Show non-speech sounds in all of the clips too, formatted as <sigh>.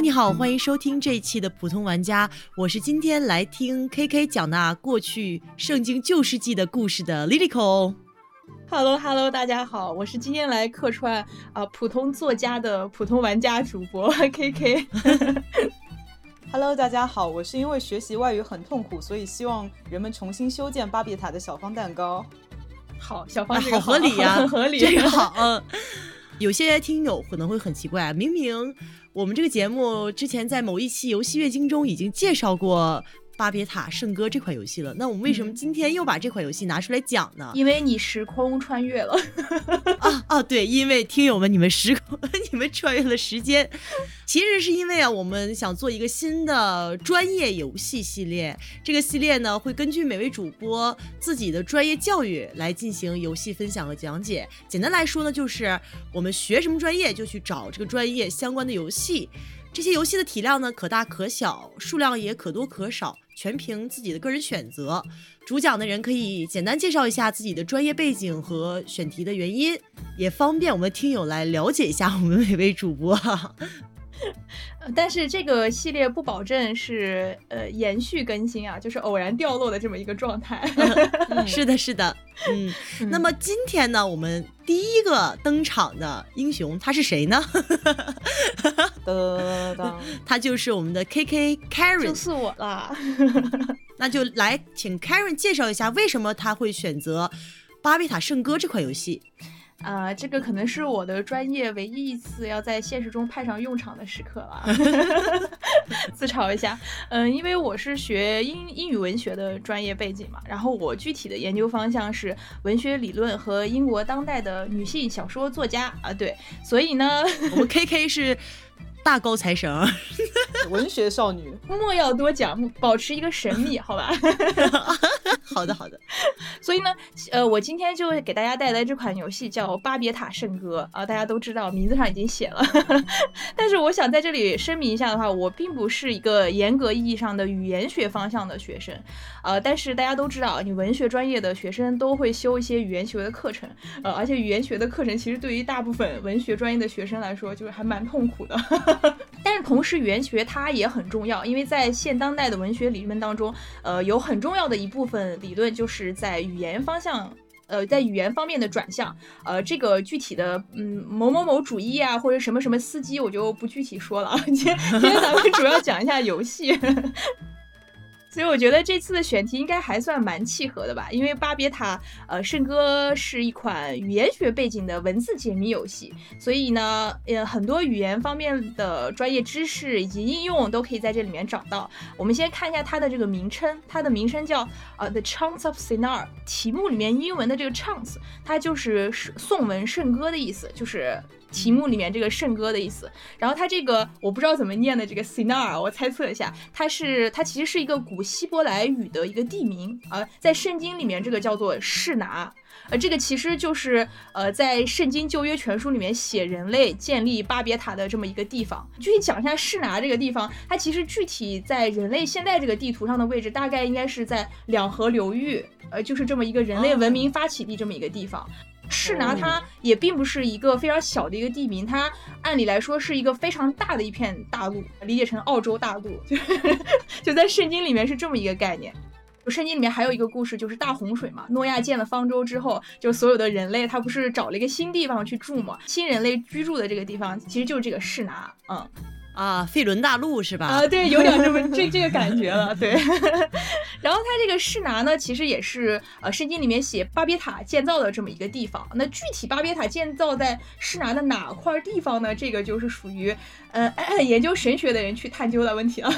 Hello，你好，欢迎收听这一期的普通玩家，我是今天来听 KK 讲那过去圣经旧世纪的故事的 Lilico。Hello Hello，大家好，我是今天来客串啊、普通作家的普通玩家主播 <laughs> KK。Hello，大家好，我是因为学习外语很痛苦，所以希望人们重新修建巴别塔的小方蛋糕。好，小芳啊，这个好合理呀、很合理，这个好。嗯，有些听友可能会很奇怪，明明我们这个节目之前在某一期游戏月经中已经介绍过《巴别塔圣歌》这款游戏了，那我们为什么嗯今天又把这款游戏拿出来讲呢？因为你时空穿越了。啊啊，对，因为听友们，你们时空，<laughs> 你们穿越了时间，其实是因为啊，我们想做一个新的专业游戏系列。这个系列呢，会根据每位主播自己的专业教育来进行游戏分享和讲解。简单来说呢，就是我们学什么专业就去找这个专业相关的游戏。这些游戏的体量呢，可大可小，数量也可多可少，全凭自己的个人选择。主讲的人可以简单介绍一下自己的专业背景和选题的原因，也方便我们听友来了解一下我们每位主播。呃但是这个系列不保证是呃延续更新啊，就是偶然掉落的这么一个状态。<laughs> 是的，是的，嗯。那么今天呢，我们第一个登场的英雄他是谁呢？<laughs> <laughs> 他就是我们的 KK 就 Karen 就。是我啦。那就来请 Karen 介绍一下为什么他会选择《巴比塔圣歌》这款游戏。啊、这个可能是我的专业唯一一次要在现实中派上用场的时刻了，<laughs> 自嘲一下。嗯，因为我是学英英语文学的专业背景嘛，然后我具体的研究方向是文学理论和英国当代的女性小说作家啊，对，所以呢，<laughs> 我们 KK 是大高材生，文学少女，莫要多讲，保持一个神秘，好吧？<laughs> 好的好的，所以呢，呃，我今天就给大家带来这款游戏叫《巴别塔圣歌》啊、大家都知道名字上已经写了，<laughs> 但是我想在这里声明一下的话，我并不是一个严格意义上的语言学方向的学生，呃，但是大家都知道，你文学专业的学生都会修一些语言学的课程，呃，而且语言学的课程其实对于大部分文学专业的学生来说，就是还蛮痛苦的。<laughs> 但是同时，语言学它也很重要，因为在现当代的文学理论当中，呃，有很重要的一部分理论就是在语言方向。呃，在语言方面的转向，呃，这个具体的，嗯，某某某主义啊，或者什么什么司机，我就不具体说了啊。今 <laughs> 天今天咱们主要讲一下游戏。所以我觉得这次的选题应该还算蛮契合的吧，因为《巴别塔》呃圣歌是一款语言学背景的文字解谜游戏，所以呢，呃，很多语言方面的专业知识以及应用都可以在这里面找到。我们先看一下它的这个名称，它的名称叫呃 The Chants of Sinar，题目里面英文的这个 chants，它就是颂文圣歌的意思，就是。题目里面这个圣歌的意思，然后它这个我不知道怎么念的这个 Sinar，我猜测一下，它是它其实是一个古希伯来语的一个地名啊、呃，在圣经里面这个叫做示拿，呃，这个其实就是呃在圣经旧约全书里面写人类建立巴别塔的这么一个地方。具体讲一下示拿这个地方，它其实具体在人类现在这个地图上的位置，大概应该是在两河流域，呃，就是这么一个人类文明发起地这么一个地方。示拿它也并不是一个非常小的一个地名，它按理来说是一个非常大的一片大陆，理解成澳洲大陆，就 <laughs> 就在圣经里面是这么一个概念。圣经里面还有一个故事，就是大洪水嘛，诺亚建了方舟之后，就所有的人类他不是找了一个新地方去住嘛，新人类居住的这个地方其实就是这个士拿，嗯。啊，费伦大陆是吧？啊，对，有点这么这这个感觉了，对。<laughs> 然后它这个士拿呢，其实也是呃圣经里面写巴别塔建造的这么一个地方。那具体巴别塔建造在士拿的哪块地方呢？这个就是属于呃 <coughs> 研究神学的人去探究的问题了。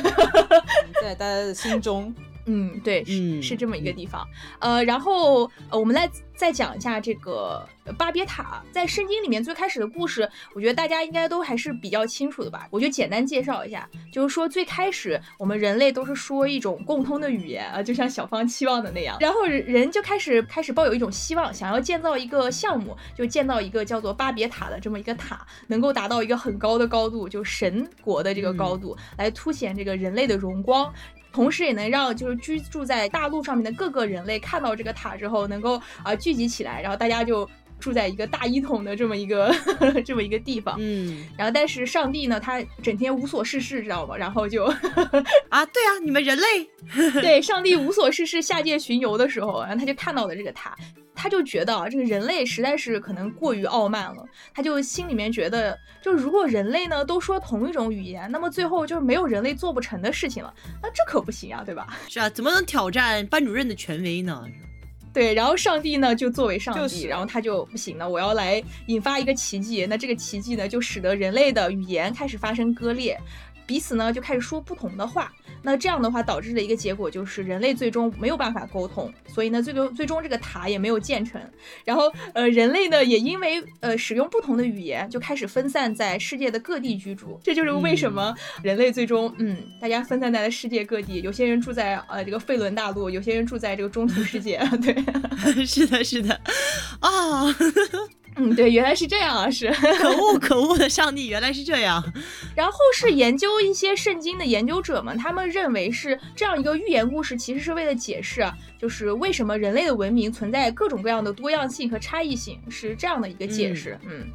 <laughs> 在大家的心中。嗯，对，是、嗯是这么一个地方。呃，然后呃，我们来再讲一下这个巴别塔在圣经里面最开始的故事，我觉得大家应该都还是比较清楚的吧。我就简单介绍一下，就是说最开始我们人类都是说一种共通的语言啊，就像小芳期望的那样，然后人人就开始开始抱有一种希望，想要建造一个项目，就建造一个叫做巴别塔的这么一个塔，能够达到一个很高的高度，就神国的这个高度，来凸显这个人类的荣光。同时也能让就是居住在大陆上面的各个人类看到这个塔之后，能够啊、聚集起来，然后大家就住在一个大一统的这么一个 <laughs> 这么一个地方。嗯，然后但是上帝呢，他整天无所事事，知道吗？然后就 <laughs> 啊，对啊，你们人类，对，上帝无所事事下界巡游的时候，然后他就看到了这个他。他就觉得啊，这个人类实在是可能过于傲慢了。他就心里面觉得，就如果人类呢都说同一种语言，那么最后就是没有人类做不成的事情了。那这可不行啊，对吧？是啊，怎么能挑战班主任的权威呢？对，然后上帝呢就作为上帝，就是然后他就不行了，我要来引发一个奇迹。那这个奇迹呢，就使得人类的语言开始发生割裂。彼此呢就开始说不同的话，那这样的话导致的一个结果就是人类最终没有办法沟通，所以呢最终最终这个塔也没有建成。然后呃人类呢也因为呃使用不同的语言就开始分散在世界的各地居住，这就是为什么人类最终嗯大家分散在了世界各地，有些人住在呃这个费伦大陆，有些人住在这个中土世界，<laughs> 对，<laughs> 是的，是的，啊。嗯，对，原来是这样啊，是 <laughs> 可恶可恶的上帝，原来是这样。<laughs> 然后是研究一些圣经的研究者们，他们认为是这样一个寓言故事，其实是为了解释，就是为什么人类的文明存在各种各样的多样性和差异性，是这样的一个解释。嗯。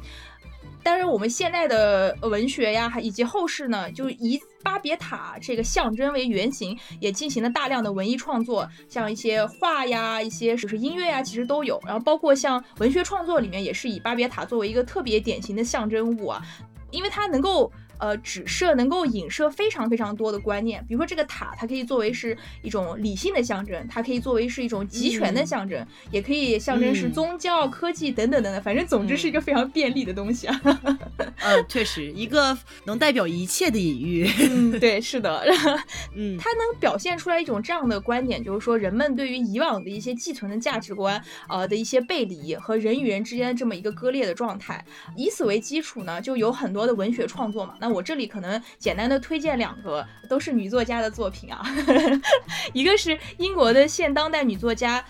但是，我们现在的文学呀，还以及后世呢，就以巴别塔这个象征为原型，也进行了大量的文艺创作，像一些画呀，一些就是音乐呀，其实都有。然后包括像文学创作里面，也是以巴别塔作为一个特别典型的象征物啊，因为它能够。呃，指射能够影射非常非常多的观念，比如说这个塔，它可以作为是一种理性的象征，它可以作为是一种集权的象征，也可以象征是宗教、科技等等等等，反正总之是一个非常便利的东西啊。嗯，<laughs> 确实，一个能代表一切的隐喻。嗯，对，是的。<laughs> 嗯，它能表现出来一种这样的观点，就是说人们对于以往的一些寄存的价值观，呃的一些背离和人与人之间这么一个割裂的状态，以此为基础呢，就有很多的文学创作嘛。那我这里可能简单的推荐两个，都是女作家的作品啊。<laughs> 一个是英国的现当代女作家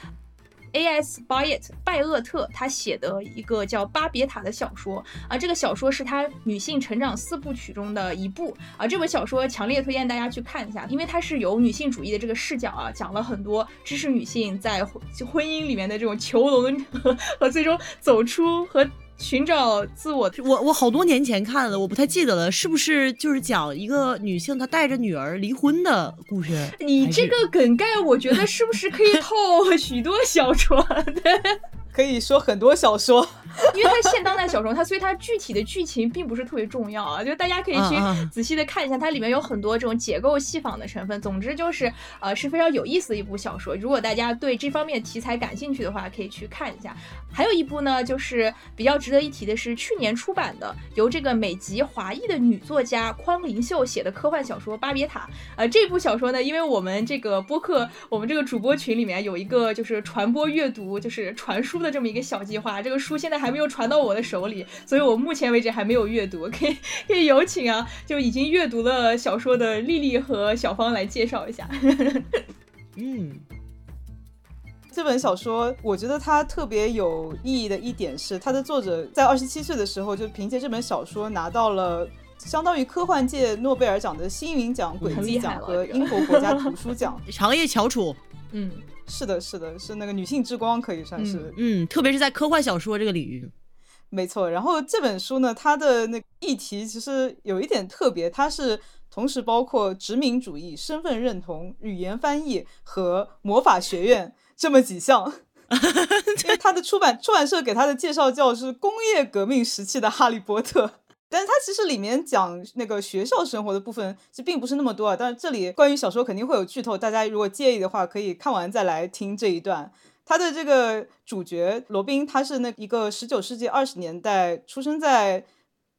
A.S. Byatt 拜厄特，她写的一个叫《巴别塔》的小说啊。这个小说是她女性成长四部曲中的一部啊。这本小说强烈推荐大家去看一下，因为它是有女性主义的这个视角啊，讲了很多知识女性在婚姻里面的这种囚笼和最终走出和。寻找自我，我我好多年前看了，我不太记得了，是不是就是讲一个女性她带着女儿离婚的故事？你这个梗概，我觉得是不是可以套许多小说？对。可以说很多小说，<laughs> 因为它现当代小说，它所以它具体的剧情并不是特别重要啊，就大家可以去仔细的看一下，它里面有很多这种解构戏仿的成分。总之就是呃是非常有意思的一部小说，如果大家对这方面题材感兴趣的话，可以去看一下。还有一部呢，就是比较值得一提的是去年出版的，由这个美籍华裔的女作家匡灵秀写的科幻小说《巴别塔》。呃，这部小说呢，因为我们这个播客，我们这个主播群里面有一个就是传播阅读，就是传输的。这么一个小计划，这个书现在还没有传到我的手里，所以我目前为止还没有阅读。可以可以有请啊，就已经阅读了小说的丽丽和小芳来介绍一下。嗯，<laughs> 这本小说我觉得它特别有意义的一点是，它的作者在二十七岁的时候就凭借这本小说拿到了相当于科幻界诺贝尔奖的星云奖、轨迹奖和英国国家图书奖，<laughs> 长夜翘楚。嗯。是的，是的，是那个女性之光，可以算是，嗯，特别是在科幻小说这个领域，没错。然后这本书呢，它的那议题其实有一点特别，它是同时包括殖民主义、身份认同、语言翻译和魔法学院这么几项。<laughs> 因为它的出版出版社给他的介绍叫是工业革命时期的哈利波特。但是它其实里面讲那个学校生活的部分，其实并不是那么多啊。但是这里关于小说肯定会有剧透，大家如果介意的话，可以看完再来听这一段。他的这个主角罗宾，他是那一个十九世纪二十年代出生在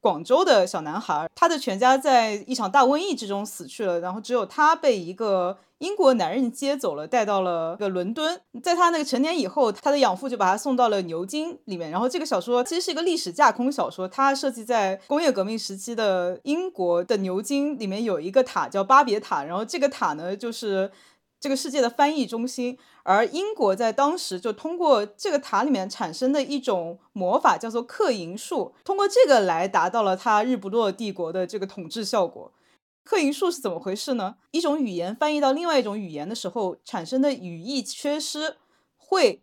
广州的小男孩，他的全家在一场大瘟疫之中死去了，然后只有他被一个。英国男人接走了，带到了个伦敦。在他那个成年以后，他的养父就把他送到了牛津里面。然后这个小说其实是一个历史架空小说，它设计在工业革命时期的英国的牛津里面有一个塔叫巴别塔，然后这个塔呢就是这个世界的翻译中心。而英国在当时就通过这个塔里面产生的一种魔法叫做克银术，通过这个来达到了他日不落帝国的这个统治效果。刻银术是怎么回事呢？一种语言翻译到另外一种语言的时候产生的语义缺失，会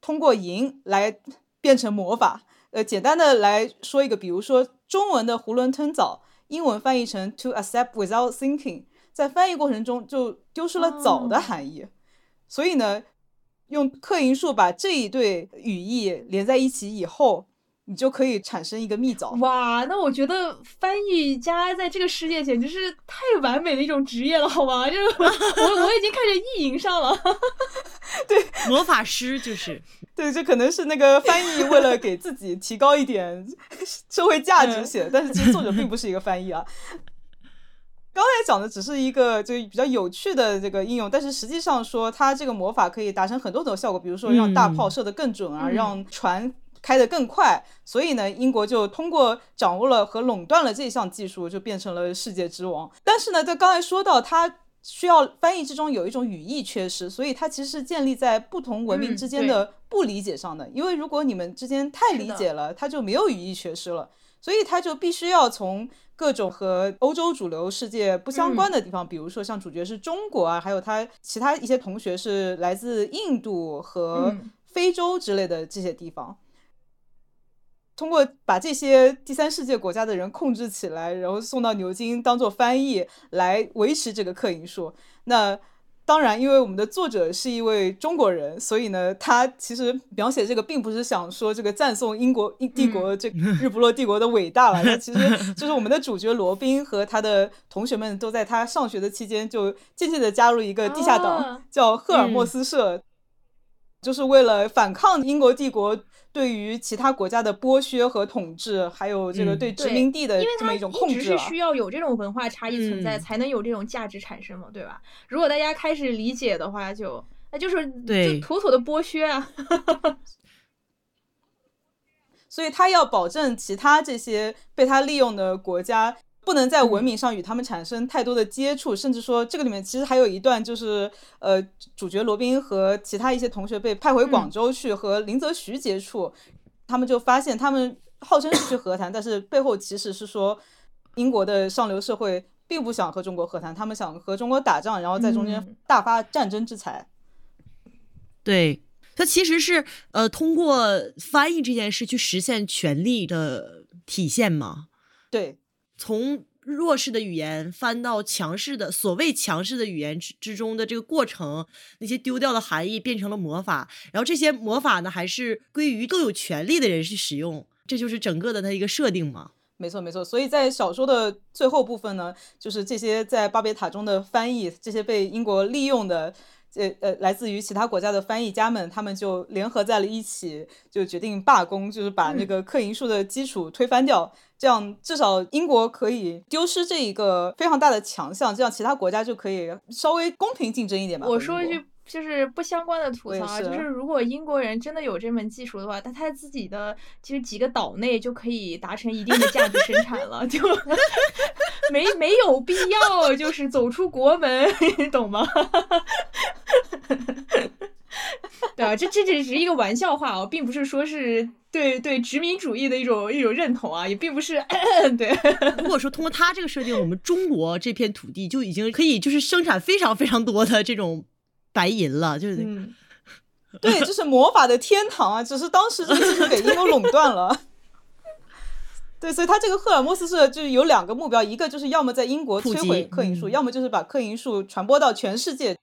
通过银来变成魔法。呃，简单的来说一个，比如说中文的囫囵吞枣，英文翻译成 to accept without thinking，在翻译过程中就丢失了枣的含义。所以呢，用克林术把这一对语义连在一起以后。你就可以产生一个蜜枣哇！那我觉得翻译家在这个世界简直是太完美的一种职业了，好吗？这我我已经开始意淫上了。<laughs> 对，魔法师就是对，这可能是那个翻译为了给自己提高一点 <laughs> 社会价值写的，但是其实作者并不是一个翻译啊。刚才讲的只是一个就比较有趣的这个应用，但是实际上说它这个魔法可以达成很多种效果，比如说让大炮射得更准啊，让船。开得更快，所以呢，英国就通过掌握了和垄断了这项技术，就变成了世界之王。但是呢，在刚才说到，它需要翻译之中有一种语义缺失，所以它其实是建立在不同文明之间的不理解上的。因为如果你们之间太理解了，它就没有语义缺失了，所以它就必须要从各种和欧洲主流世界不相关的地方，比如说像主角是中国啊，还有他其他一些同学是来自印度和非洲之类的这些地方。通过把这些第三世界国家的人控制起来，然后送到牛津当做翻译来维持这个克银术。那当然，因为我们的作者是一位中国人，所以呢，他其实描写这个并不是想说这个赞颂英国英帝国这日不落帝国的伟大了。那其实 <laughs> 就是我们的主角罗宾和他的同学们都在他上学的期间就渐渐的加入一个地下党，叫赫尔墨斯社，就是为了反抗英国帝国。对于其他国家的剥削和统治，还有这个对殖民地的这么一种控制，是需要有这种文化差异存在，才能有这种价值产生嘛，对吧？如果大家开始理解的话，就那就是就妥妥的剥削啊。<laughs> 所以他要保证其他这些被他利用的国家。不能在文明上与他们产生太多的接触，甚至说这个里面其实还有一段，就是呃，主角罗宾和其他一些同学被派回广州去和林则徐接触，他们就发现他们号称是去和谈，但是背后其实是说英国的上流社会并不想和中国和谈，他们想和中国打仗，然后在中间大发战争之财。对他其实是呃通过翻译这件事去实现权力的体现嘛？对。从弱势的语言翻到强势的所谓强势的语言之之中的这个过程，那些丢掉的含义变成了魔法，然后这些魔法呢，还是归于更有权力的人去使用，这就是整个的它一个设定嘛。没错，没错。所以在小说的最后部分呢，就是这些在巴别塔中的翻译，这些被英国利用的。呃呃，来自于其他国家的翻译家们，他们就联合在了一起，就决定罢工，就是把那个克银术的基础推翻掉，这样至少英国可以丢失这一个非常大的强项，这样其他国家就可以稍微公平竞争一点吧。我说一句。就是不相关的吐槽啊，就是如果英国人真的有这门技术的话，他他自己的其实几个岛内就可以达成一定的价值生产了，就 <laughs> 没没有必要就是走出国门，<laughs> 你懂吗？<laughs> 对啊，这这只是一个玩笑话哦，并不是说是对对殖民主义的一种一种认同啊，也并不是 <coughs> 对。如果说通过他这个设定，我们中国这片土地就已经可以就是生产非常非常多的这种。白银了，就是，对，就是魔法的天堂啊！只是当时这个技术给英国垄断了。<laughs> 对，所以他这个赫尔墨斯社就是有两个目标，一个就是要么在英国摧毁克银术，要么就是把克银树传播到全世界。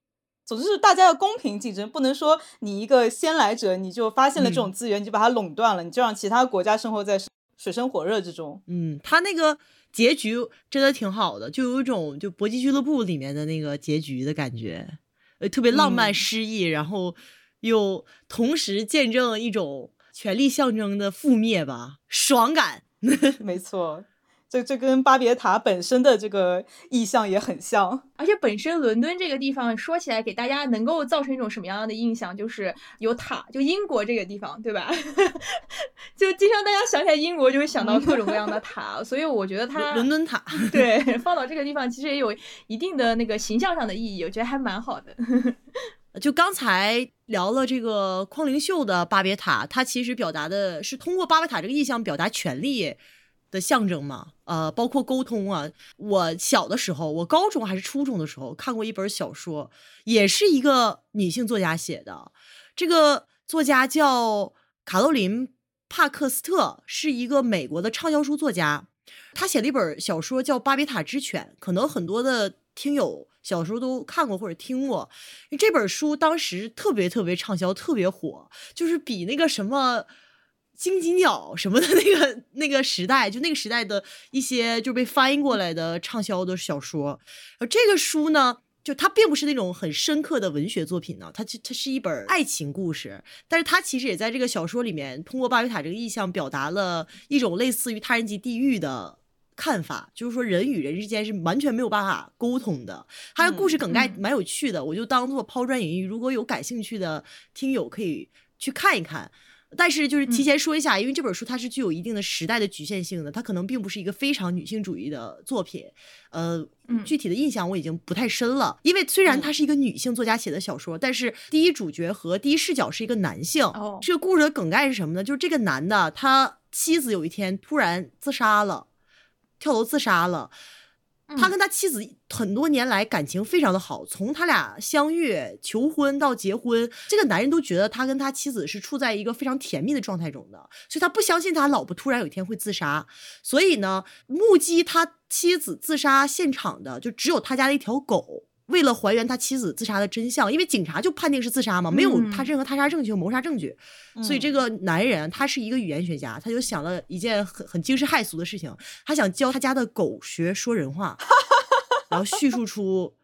总之是大家要公平竞争，不能说你一个先来者你就发现了这种资源，你就把它垄断了，你就让其他国家生活在水深火热之中。嗯，他那个结局真的挺好的，就有一种就搏击俱乐部里面的那个结局的感觉。呃，特别浪漫诗意，然后又同时见证一种权力象征的覆灭吧，爽感。<laughs> 没错。这这跟巴别塔本身的这个意象也很像，而且本身伦敦这个地方说起来给大家能够造成一种什么样的印象，就是有塔，就英国这个地方，对吧？<laughs> 就经常大家想起来英国就会想到各种各样的塔，所以我觉得它伦敦塔 <laughs> 对放到这个地方其实也有一定的那个形象上的意义，我觉得还蛮好的。<laughs> 就刚才聊了这个匡灵秀的巴别塔，它其实表达的是通过巴别塔这个意象表达权力。的象征嘛，呃，包括沟通啊。我小的时候，我高中还是初中的时候看过一本小说，也是一个女性作家写的。这个作家叫卡洛琳·帕克斯特是一个美国的畅销书作家，他写了一本小说叫《巴别塔之犬》，可能很多的听友小时候都看过或者听过。这本书当时特别特别畅销，特别火，就是比那个什么。荆棘鸟什么的那个那个时代，就那个时代的一些就被翻译过来的畅销的小说，而这个书呢，就它并不是那种很深刻的文学作品呢，它它是一本爱情故事，但是它其实也在这个小说里面通过巴别塔这个意象表达了一种类似于他人及地狱的看法，就是说人与人之间是完全没有办法沟通的。它的故事梗概蛮有趣的，我就当做抛砖引玉，如果有感兴趣的听友可以去看一看。但是就是提前说一下，因为这本书它是具有一定的时代的局限性的，它可能并不是一个非常女性主义的作品。呃，具体的印象我已经不太深了。因为虽然它是一个女性作家写的小说，但是第一主角和第一视角是一个男性。哦，这个故事的梗概是什么呢？就是这个男的他妻子有一天突然自杀了，跳楼自杀了。他跟他妻子很多年来感情非常的好，从他俩相遇、求婚到结婚，这个男人都觉得他跟他妻子是处在一个非常甜蜜的状态中的，所以他不相信他老婆突然有一天会自杀。所以呢，目击他妻子自杀现场的就只有他家的一条狗。为了还原他妻子自杀的真相，因为警察就判定是自杀嘛，没有他任何他杀证据和谋杀证据，所以这个男人他是一个语言学家，他就想了一件很很惊世骇俗的事情，他想教他家的狗学说人话，<laughs> 然后叙述出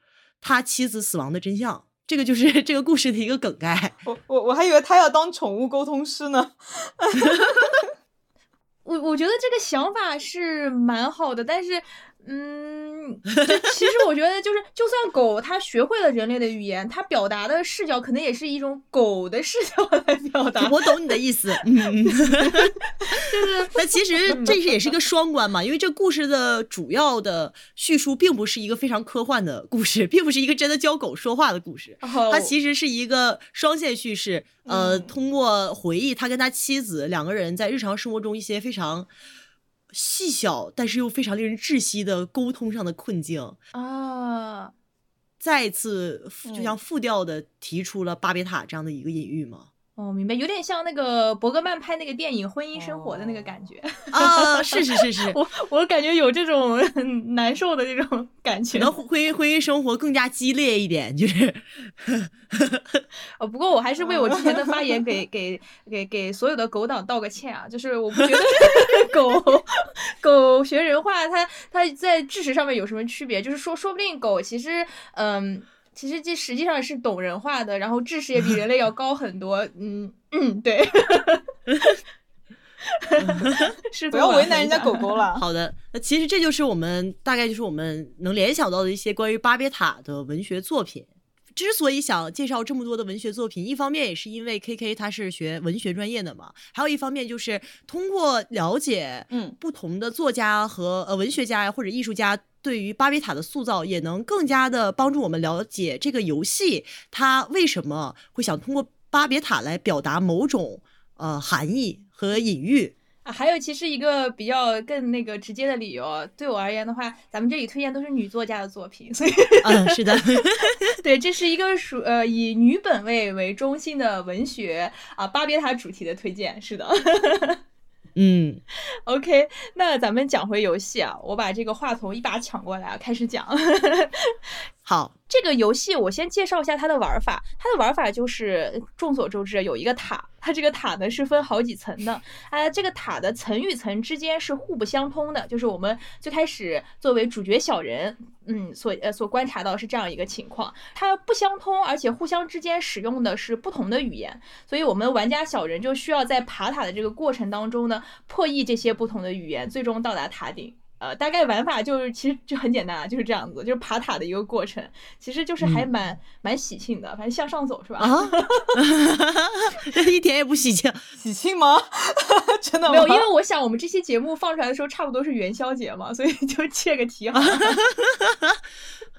他妻子死亡的真相，这个就是这个故事的一个梗概。我我我还以为他要当宠物沟通师呢。<laughs> 我我觉得这个想法是蛮好的，但是。嗯，<laughs> 其实我觉得就是，就算狗它学会了人类的语言，它表达的视角可能也是一种狗的视角来表达。<laughs> 我懂你的意思，嗯，<laughs> 就是，那其实这是也是一个双关嘛，因为这故事的主要的叙述并不是一个非常科幻的故事，并不是一个真的教狗说话的故事，它其实是一个双线叙事，呃，通过回忆他跟他妻子两个人在日常生活中一些非常。细小但是又非常令人窒息的沟通上的困境。啊，再次就像复调的提出了巴别塔这样的一个隐喻嘛。哦，明白，有点像那个伯格曼拍那个电影《婚姻生活》的那个感觉。啊，是是是是，<laughs> 我我感觉有这种 <laughs> 难受的这种感觉，能婚姻婚姻生活更加激烈一点，就是，哦，不过我还是为我之前的发言 <laughs> 给给给给所有的狗党道个歉啊，就是我不觉得狗狗学人话，它它在知识上面有什么区别，就是说说不定狗其实嗯。其实这实际上是懂人话的，然后知识也比人类要 <laughs> 高很多。嗯嗯，对 <laughs> <laughs> 是不要为难人家狗狗了。好的，那其实这就是我们大概就是我们能联想到的一些关于巴别塔的文学作品。之所以想介绍这么多的文学作品，一方面也是因为 K K 他是学文学专业的嘛，还有一方面就是通过了解嗯不同的作家和呃文学家或者艺术家。对于巴别塔的塑造，也能更加的帮助我们了解这个游戏，它为什么会想通过巴别塔来表达某种呃含义和隐喻啊。还有，其实一个比较更那个直接的理由，对我而言的话，咱们这里推荐都是女作家的作品，所以嗯，是的，<laughs> 对，这是一个属呃以女本位为中心的文学啊，巴别塔主题的推荐，是的。嗯，OK，那咱们讲回游戏啊，我把这个话筒一把抢过来，开始讲。好。这个游戏我先介绍一下它的玩法，它的玩法就是众所周知，有一个塔，它这个塔呢是分好几层的，啊，这个塔的层与层之间是互不相通的，就是我们最开始作为主角小人，嗯，所呃所观察到是这样一个情况，它不相通，而且互相之间使用的是不同的语言，所以我们玩家小人就需要在爬塔的这个过程当中呢，破译这些不同的语言，最终到达塔顶。呃，大概玩法就是，其实就很简单啊，就是这样子，就是爬塔的一个过程，其实就是还蛮蛮喜庆的，反正向上走是吧？啊，<laughs> 一点也不喜庆，喜庆吗？<laughs> 真的没有，因为我想我们这期节目放出来的时候，差不多是元宵节嘛，所以就 <laughs> 借个题哈。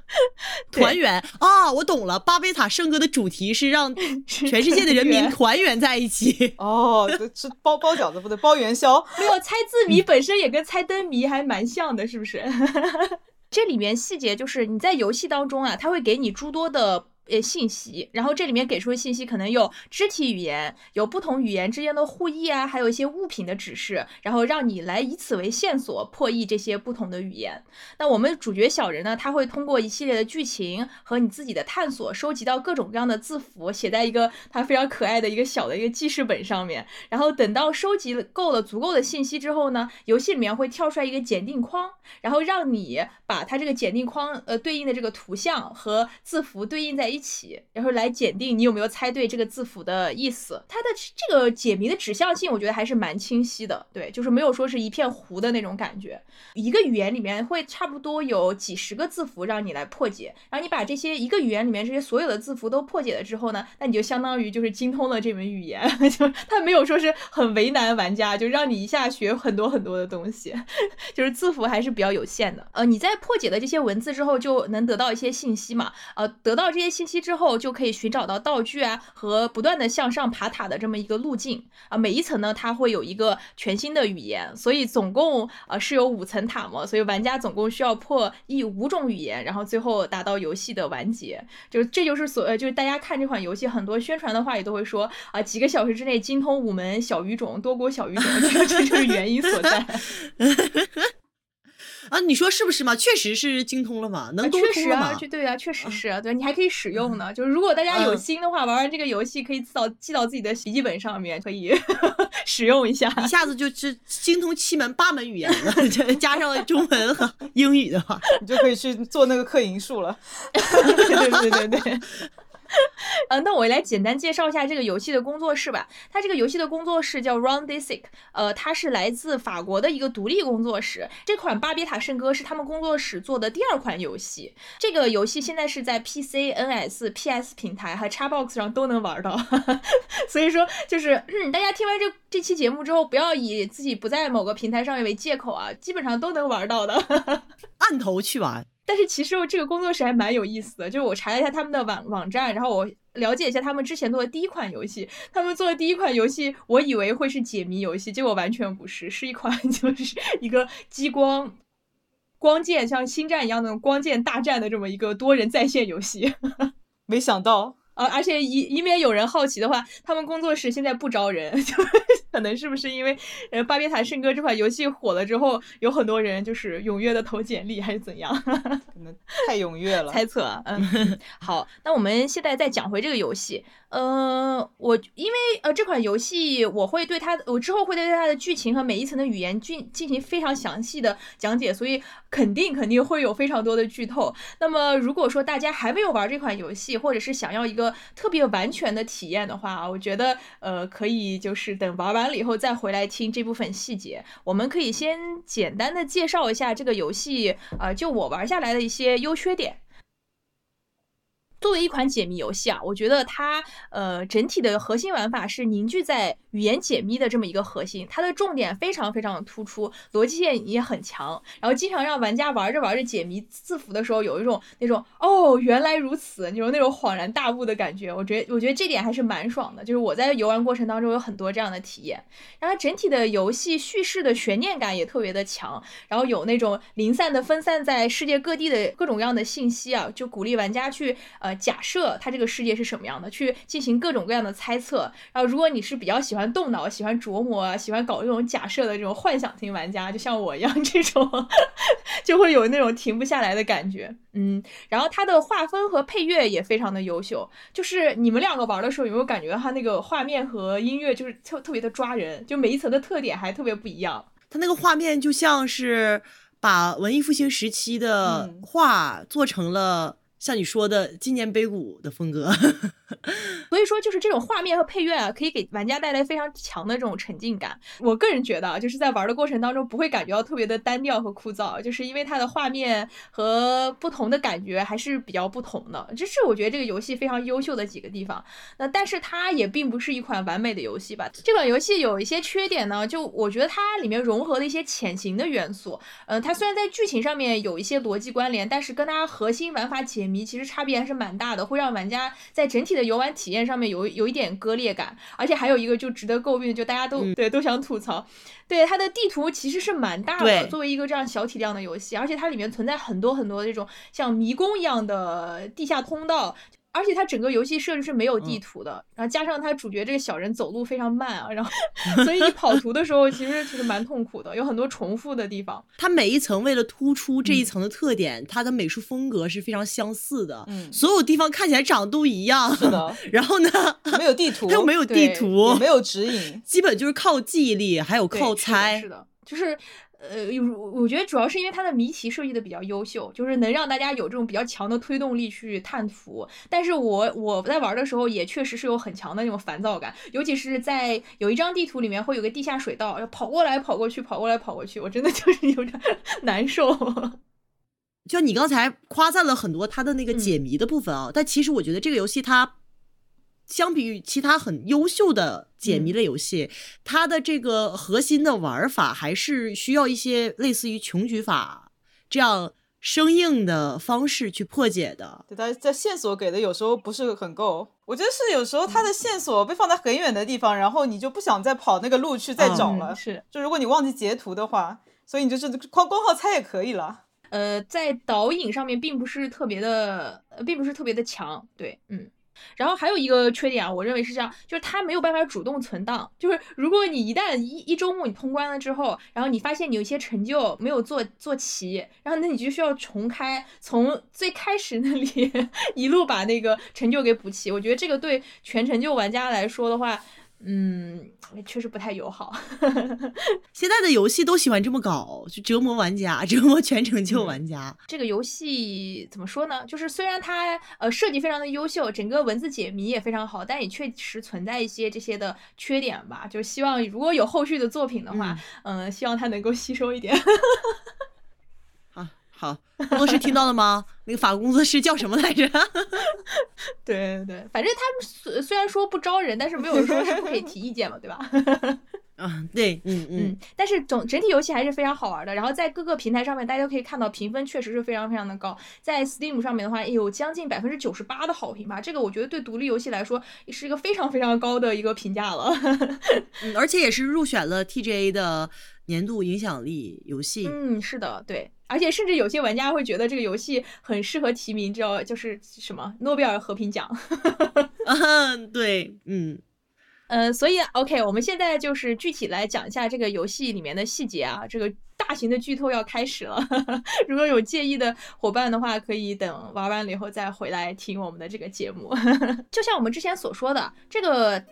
<laughs> 团圆啊，我懂了。巴贝塔圣歌的主题是让 <laughs> 全世界的人民团圆在一起。哦，是包包饺子不对，包元宵。没有猜字谜本身也跟猜灯谜还蛮像的，是不是？<laughs> 这里面细节就是你在游戏当中啊，它会给你诸多的。呃信息，然后这里面给出的信息可能有肢体语言，有不同语言之间的互译啊，还有一些物品的指示，然后让你来以此为线索破译这些不同的语言。那我们主角小人呢，他会通过一系列的剧情和你自己的探索，收集到各种各样的字符，写在一个他非常可爱的一个小的一个记事本上面。然后等到收集够了足够的信息之后呢，游戏里面会跳出来一个检定框，然后让你把它这个检定框呃对应的这个图像和字符对应在一一起，然后来检定你有没有猜对这个字符的意思。它的这个解谜的指向性，我觉得还是蛮清晰的，对，就是没有说是一片糊的那种感觉。一个语言里面会差不多有几十个字符让你来破解，然后你把这些一个语言里面这些所有的字符都破解了之后呢，那你就相当于就是精通了这门语言，<laughs> 就它没有说是很为难玩家，就让你一下学很多很多的东西，<laughs> 就是字符还是比较有限的。呃，你在破解了这些文字之后，就能得到一些信息嘛，呃，得到这些信期之后，就可以寻找到道具啊和不断的向上爬塔的这么一个路径啊。每一层呢，它会有一个全新的语言，所以总共呃是有五层塔嘛，所以玩家总共需要破译五种语言，然后最后达到游戏的完结。就这就是所呃，就是大家看这款游戏很多宣传的话也都会说啊，几个小时之内精通五门小语种，多国小语种，这这就是原因所在。<laughs> 啊，你说是不是嘛？确实是精通了嘛，能沟确实啊，通了嘛？对啊，确实是啊，对你还可以使用呢。就是如果大家有嗯心的话，玩完这个游戏可以记到记到自己的笔记本上面，可以 <laughs> 使用一下。一下子就是精通七门八门语言了，这加上中文和英语的话，<laughs> 你就可以去做那个刻银术了。对对对对对。<laughs> 呃，那我来简单介绍一下这个游戏的工作室吧。它这个游戏的工作室叫 Round Basic，呃，它是来自法国的一个独立工作室。这款《巴别塔圣歌》是他们工作室做的第二款游戏。这个游戏现在是在 PC、NS、PS 平台和 Xbox 上都能玩到。<laughs> 所以说，就是、嗯、大家听完这这期节目之后，不要以自己不在某个平台上面为借口啊，基本上都能玩到的。<laughs> 按头去玩。但是其实这个工作室还蛮有意思的，就是我查了一下他们的网网站，然后我了解一下他们之前做的第一款游戏。他们做的第一款游戏，我以为会是解谜游戏，结果完全不是，是一款 <laughs> 就是一个激光光剑像星战一样的光剑大战的这么一个多人在线游戏。<laughs> 没想到，啊，而且以以免有人好奇的话，他们工作室现在不招人，<laughs> 就可能是不是因为呃《巴别塔圣歌》这款游戏火了之后，有很多人就是踊跃的投简历，还是怎样？<laughs> 可能太踊跃了。猜测啊，嗯，<laughs> 好，那我们现在再讲回这个游戏。呃，我因为呃这款游戏，我会对它，我之后会对它的剧情和每一层的语言进进行非常详细的讲解，所以肯定肯定会有非常多的剧透。那么如果说大家还没有玩这款游戏，或者是想要一个特别完全的体验的话啊，我觉得呃可以就是等玩完完了以后再回来听这部分细节。我们可以先简单的介绍一下这个游戏，呃，就我玩下来的一些优缺点。作为一款解谜游戏啊，我觉得它呃整体的核心玩法是凝聚在语言解谜的这么一个核心，它的重点非常非常的突出，逻辑性也很强，然后经常让玩家玩着玩着解谜字符的时候有一种那种哦原来如此那种那种恍然大悟的感觉，我觉得我觉得这点还是蛮爽的，就是我在游玩过程当中有很多这样的体验，然后整体的游戏叙事的悬念感也特别的强，然后有那种零散的分散在世界各地的各种各样的信息啊，就鼓励玩家去呃假设它这个世界是什么样的，去进行各种各样的猜测。然后如果你是比较喜欢动脑、喜欢琢磨啊、喜欢搞这种假设的这种幻想型玩家，就像我一样，这种 <laughs> 就会有那种停不下来的感觉。嗯，然后它的画风和配乐也非常的优秀，就是你们两个玩的时候有没有感觉它那个画面和音乐就是特特别的抓人，就每一层的特点还特别不一样。它那个画面就像是把文艺复兴时期的嗯画做成了像你说的纪念碑谷的风格。<laughs> 所以说，就是这种画面和配乐啊，可以给玩家带来非常强的这种沉浸感。我个人觉得啊，就是在玩的过程当中，不会感觉到特别的单调和枯燥，就是因为它的画面和不同的感觉还是比较不同的。这是我觉得这个游戏非常优秀的几个地方。那但是它也并不是一款完美的游戏吧？这款游戏有一些缺点呢，就我觉得它里面融合了一些潜行的元素。嗯、它虽然在剧情上面有一些逻辑关联，但是跟它核心玩法解谜其实差别还是蛮大的，会让玩家在整体的游玩体验上面有有一点割裂感。而且还有一个就值得诟病的，就大家都、嗯对都想吐槽，对它的地图其实是蛮大的，作为一个这样小体量的游戏，而且它里面存在很多很多这种像迷宫一样的地下通道。而且它整个游戏设置是没有地图的，然后加上它主角这个小人走路非常慢啊，然后 <laughs> 所以你跑图的时候其实其实蛮痛苦的，有很多重复的地方。它每一层为了突出这一层的特点，它的美术风格是非常相似的，嗯所有地方看起来长得都一样。是的，然后呢，<laughs> 没有地图，<laughs> 它又没有地图，没有指引。基本就是靠记忆力，还有对是的靠猜是。的，就是。呃，有我觉得主要是因为它的谜题设计的比较优秀，就是能让大家有这种比较强的推动力去探图。但是我我在玩的时候也确实是有很强的那种烦躁感，尤其是在有一张地图里面会有个地下水道，要跑过来跑过去，跑过来跑过去，我真的就是有点 <laughs> 难受。就你刚才夸赞了很多它的那个嗯解谜的部分啊，但其实我觉得这个游戏它相比于其他很优秀的解谜类游戏，它的这个核心的玩法还是需要一些类似于穷举法这样生硬的方式去破解的。对，它在线索给的有时候不是很够，我觉得是有时候它的线索被放在很远的地方，然后你就不想再跑那个路去再找了。嗯是，就如果你忘记截图的话，所以你就是光光靠猜也可以了。呃，在导引上面并不是特别的，呃，并不是特别的强，对，嗯。然后还有一个缺点啊，我认为是这样，就是它没有办法主动存档。就是如果你一旦一一周目你通关了之后，然后你发现你有一些成就没有做做齐，然后那你就需要重开，从最开始那里 <laughs> 一路把那个成就给补齐。我觉得这个对全成就玩家来说的话，嗯，确实不太友好。<laughs> 现在的游戏都喜欢这么搞，就折磨玩家，<laughs> 折磨全成就嗯玩家。这个游戏怎么说呢？就是虽然它呃设计非常的优秀，整个文字解谜也非常好，但也确实存在一些这些的缺点吧。就是希望如果有后续的作品的话，嗯、希望它能够吸收一点。<laughs> 啊，好，工作室听到了吗？那个法国工作室叫什么来着？<laughs> 对对对，反正他们虽虽然说不招人，但是没有说是不可以提意见嘛，对吧？<laughs> 啊，对，嗯嗯嗯，但是总整体游戏还是非常好玩的。然后在各个平台上面，大家都可以看到评分确实是非常非常的高。在 Steam 上面的话，有将近百分之九十八的好评吧，这个我觉得对独立游戏来说是一个非常非常高的一个评价了。嗯，而且也是入选了 TGA 的年度影响力游戏。嗯，是的，对。而且甚至有些玩家会觉得这个游戏很适合提名，叫就是什么诺贝尔和平奖。<laughs> 啊，对，嗯，呃，所以 OK，我们现在就是具体来讲一下这个游戏里面的细节啊，这个大型的剧透要开始了。<laughs> 如果有介意的伙伴的话，可以等玩完了以后再回来听我们的这个节目。<laughs> 就像我们之前所说的，这个。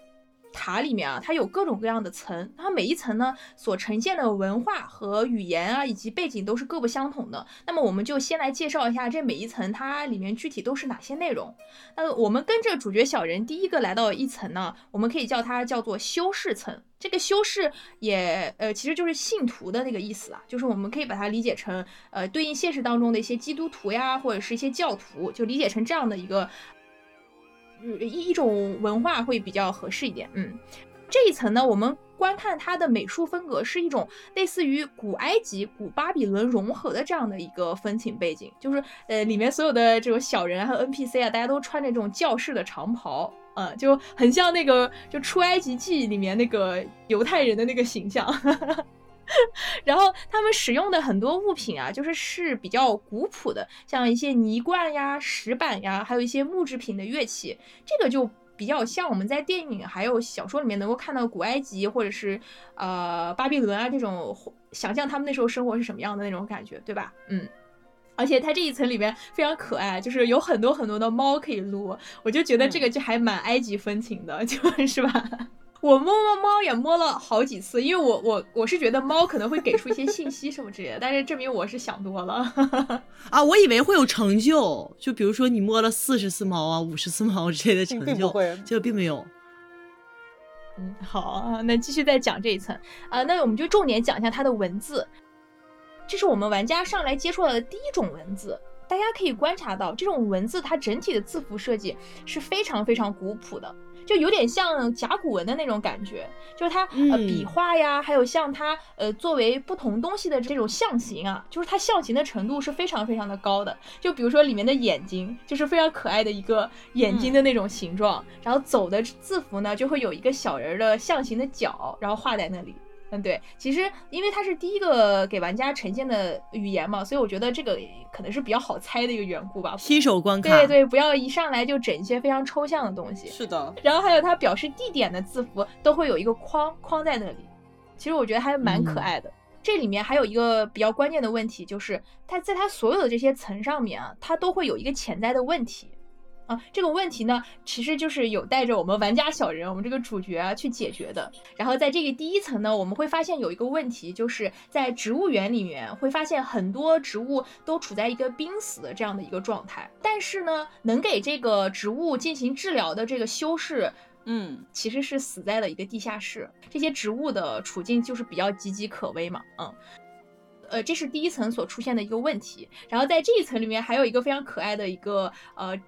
塔里面啊，它有各种各样的层，它每一层呢所呈现的文化和语言啊，以及背景都是各不相同的。那么我们就先来介绍一下这每一层它里面具体都是哪些内容。那我们跟着主角小人第一个来到一层呢，我们可以叫它叫做修士层。这个修士也呃其实就是信徒的那个意思啊，就是我们可以把它理解成呃对应现实当中的一些基督徒呀，或者是一些教徒，就理解成这样的一个。一一种文化会比较合适一点。嗯，这一层呢，我们观看它的美术风格是一种类似于古埃及、古巴比伦融合的这样的一个风情背景，就是呃里面所有的这种小人和 NPC 啊，大家都穿着这种教士的长袍。嗯，就很像那个就出埃及记里面那个犹太人的那个形象，<laughs> <laughs> 然后他们使用的很多物品啊，就是是比较古朴的，像一些泥罐呀、石板呀，还有一些木制品的乐器，这个就比较像我们在电影还有小说里面能够看到古埃及或者是呃巴比伦啊这种想象他们那时候生活是什么样的那种感觉，对吧？嗯。而且它这一层里面非常可爱，就是有很多很多的猫可以撸，我就觉得这个就还蛮埃及风情的，<laughs> 就是吧？我摸摸猫也摸了好几次，因为我我我是觉得猫可能会给出一些信息什么之类的，但是证明我是想多了。<laughs> 啊，我以为会有成就，就比如说你摸了四十次猫啊、五十次猫之类的成就，并不会结果并没有。嗯，好啊，那继续再讲这一层啊，那我们就重点讲一下它的文字。这是我们玩家上来接触到的第一种文字。大家可以观察到，这种文字它整体的字符设计是非常非常古朴的，就有点像甲骨文的那种感觉。就是它呃嗯笔画呀，还有像它呃作为不同东西的这种象形啊，就是它象形的程度是非常非常的高的。就比如说里面的眼睛，就是非常可爱的一个眼睛的那种形状，然后走的字符呢就会有一个小人儿的象形的脚，然后画在那里。嗯，对，其实因为它是第一个给玩家呈现的语言嘛，所以我觉得这个可能是比较好猜的一个缘故吧。新手观看，对对，不要一上来就整一些非常抽象的东西。是的，然后还有它表示地点的字符都会有一个框框在那里，其实我觉得还蛮可爱的。这里面还有一个比较关键的问题，就是它在它所有的这些层上面啊，它都会有一个潜在的问题。啊，这个问题呢，其实就是有带着我们玩家小人，我们这个主角啊去解决的。然后在这个第一层呢，我们会发现有一个问题，就是在植物园里面会发现很多植物都处在一个濒死的这样的一个状态。但是呢，能给这个植物进行治疗的这个修饰，嗯，其实是死在了一个地下室。这些植物的处境就是比较岌岌可危嘛，嗯。呃，这是第一层所出现的一个问题。然后在这一层里面还有一个非常可爱的一个呃。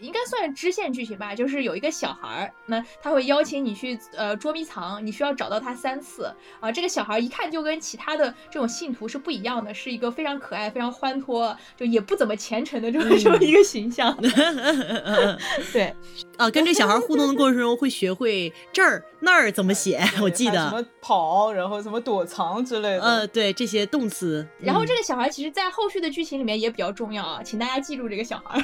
应该算是支线剧情吧，就是有一个小孩儿，那他会邀请你去呃捉迷藏，你需要找到他三次啊。这个小孩一看就跟其他的这种信徒是不一样的，是一个非常可爱、非常欢脱，就也不怎么虔诚的这么这么一个形象。<laughs> 对，啊，跟这小孩互动的过程中会学会这儿那儿怎么写，我记得什么跑，然后什么躲藏之类的。呃，对这些动词。然后这个小孩其实在后续的剧情里面也比较重要啊，请大家记住这个小孩。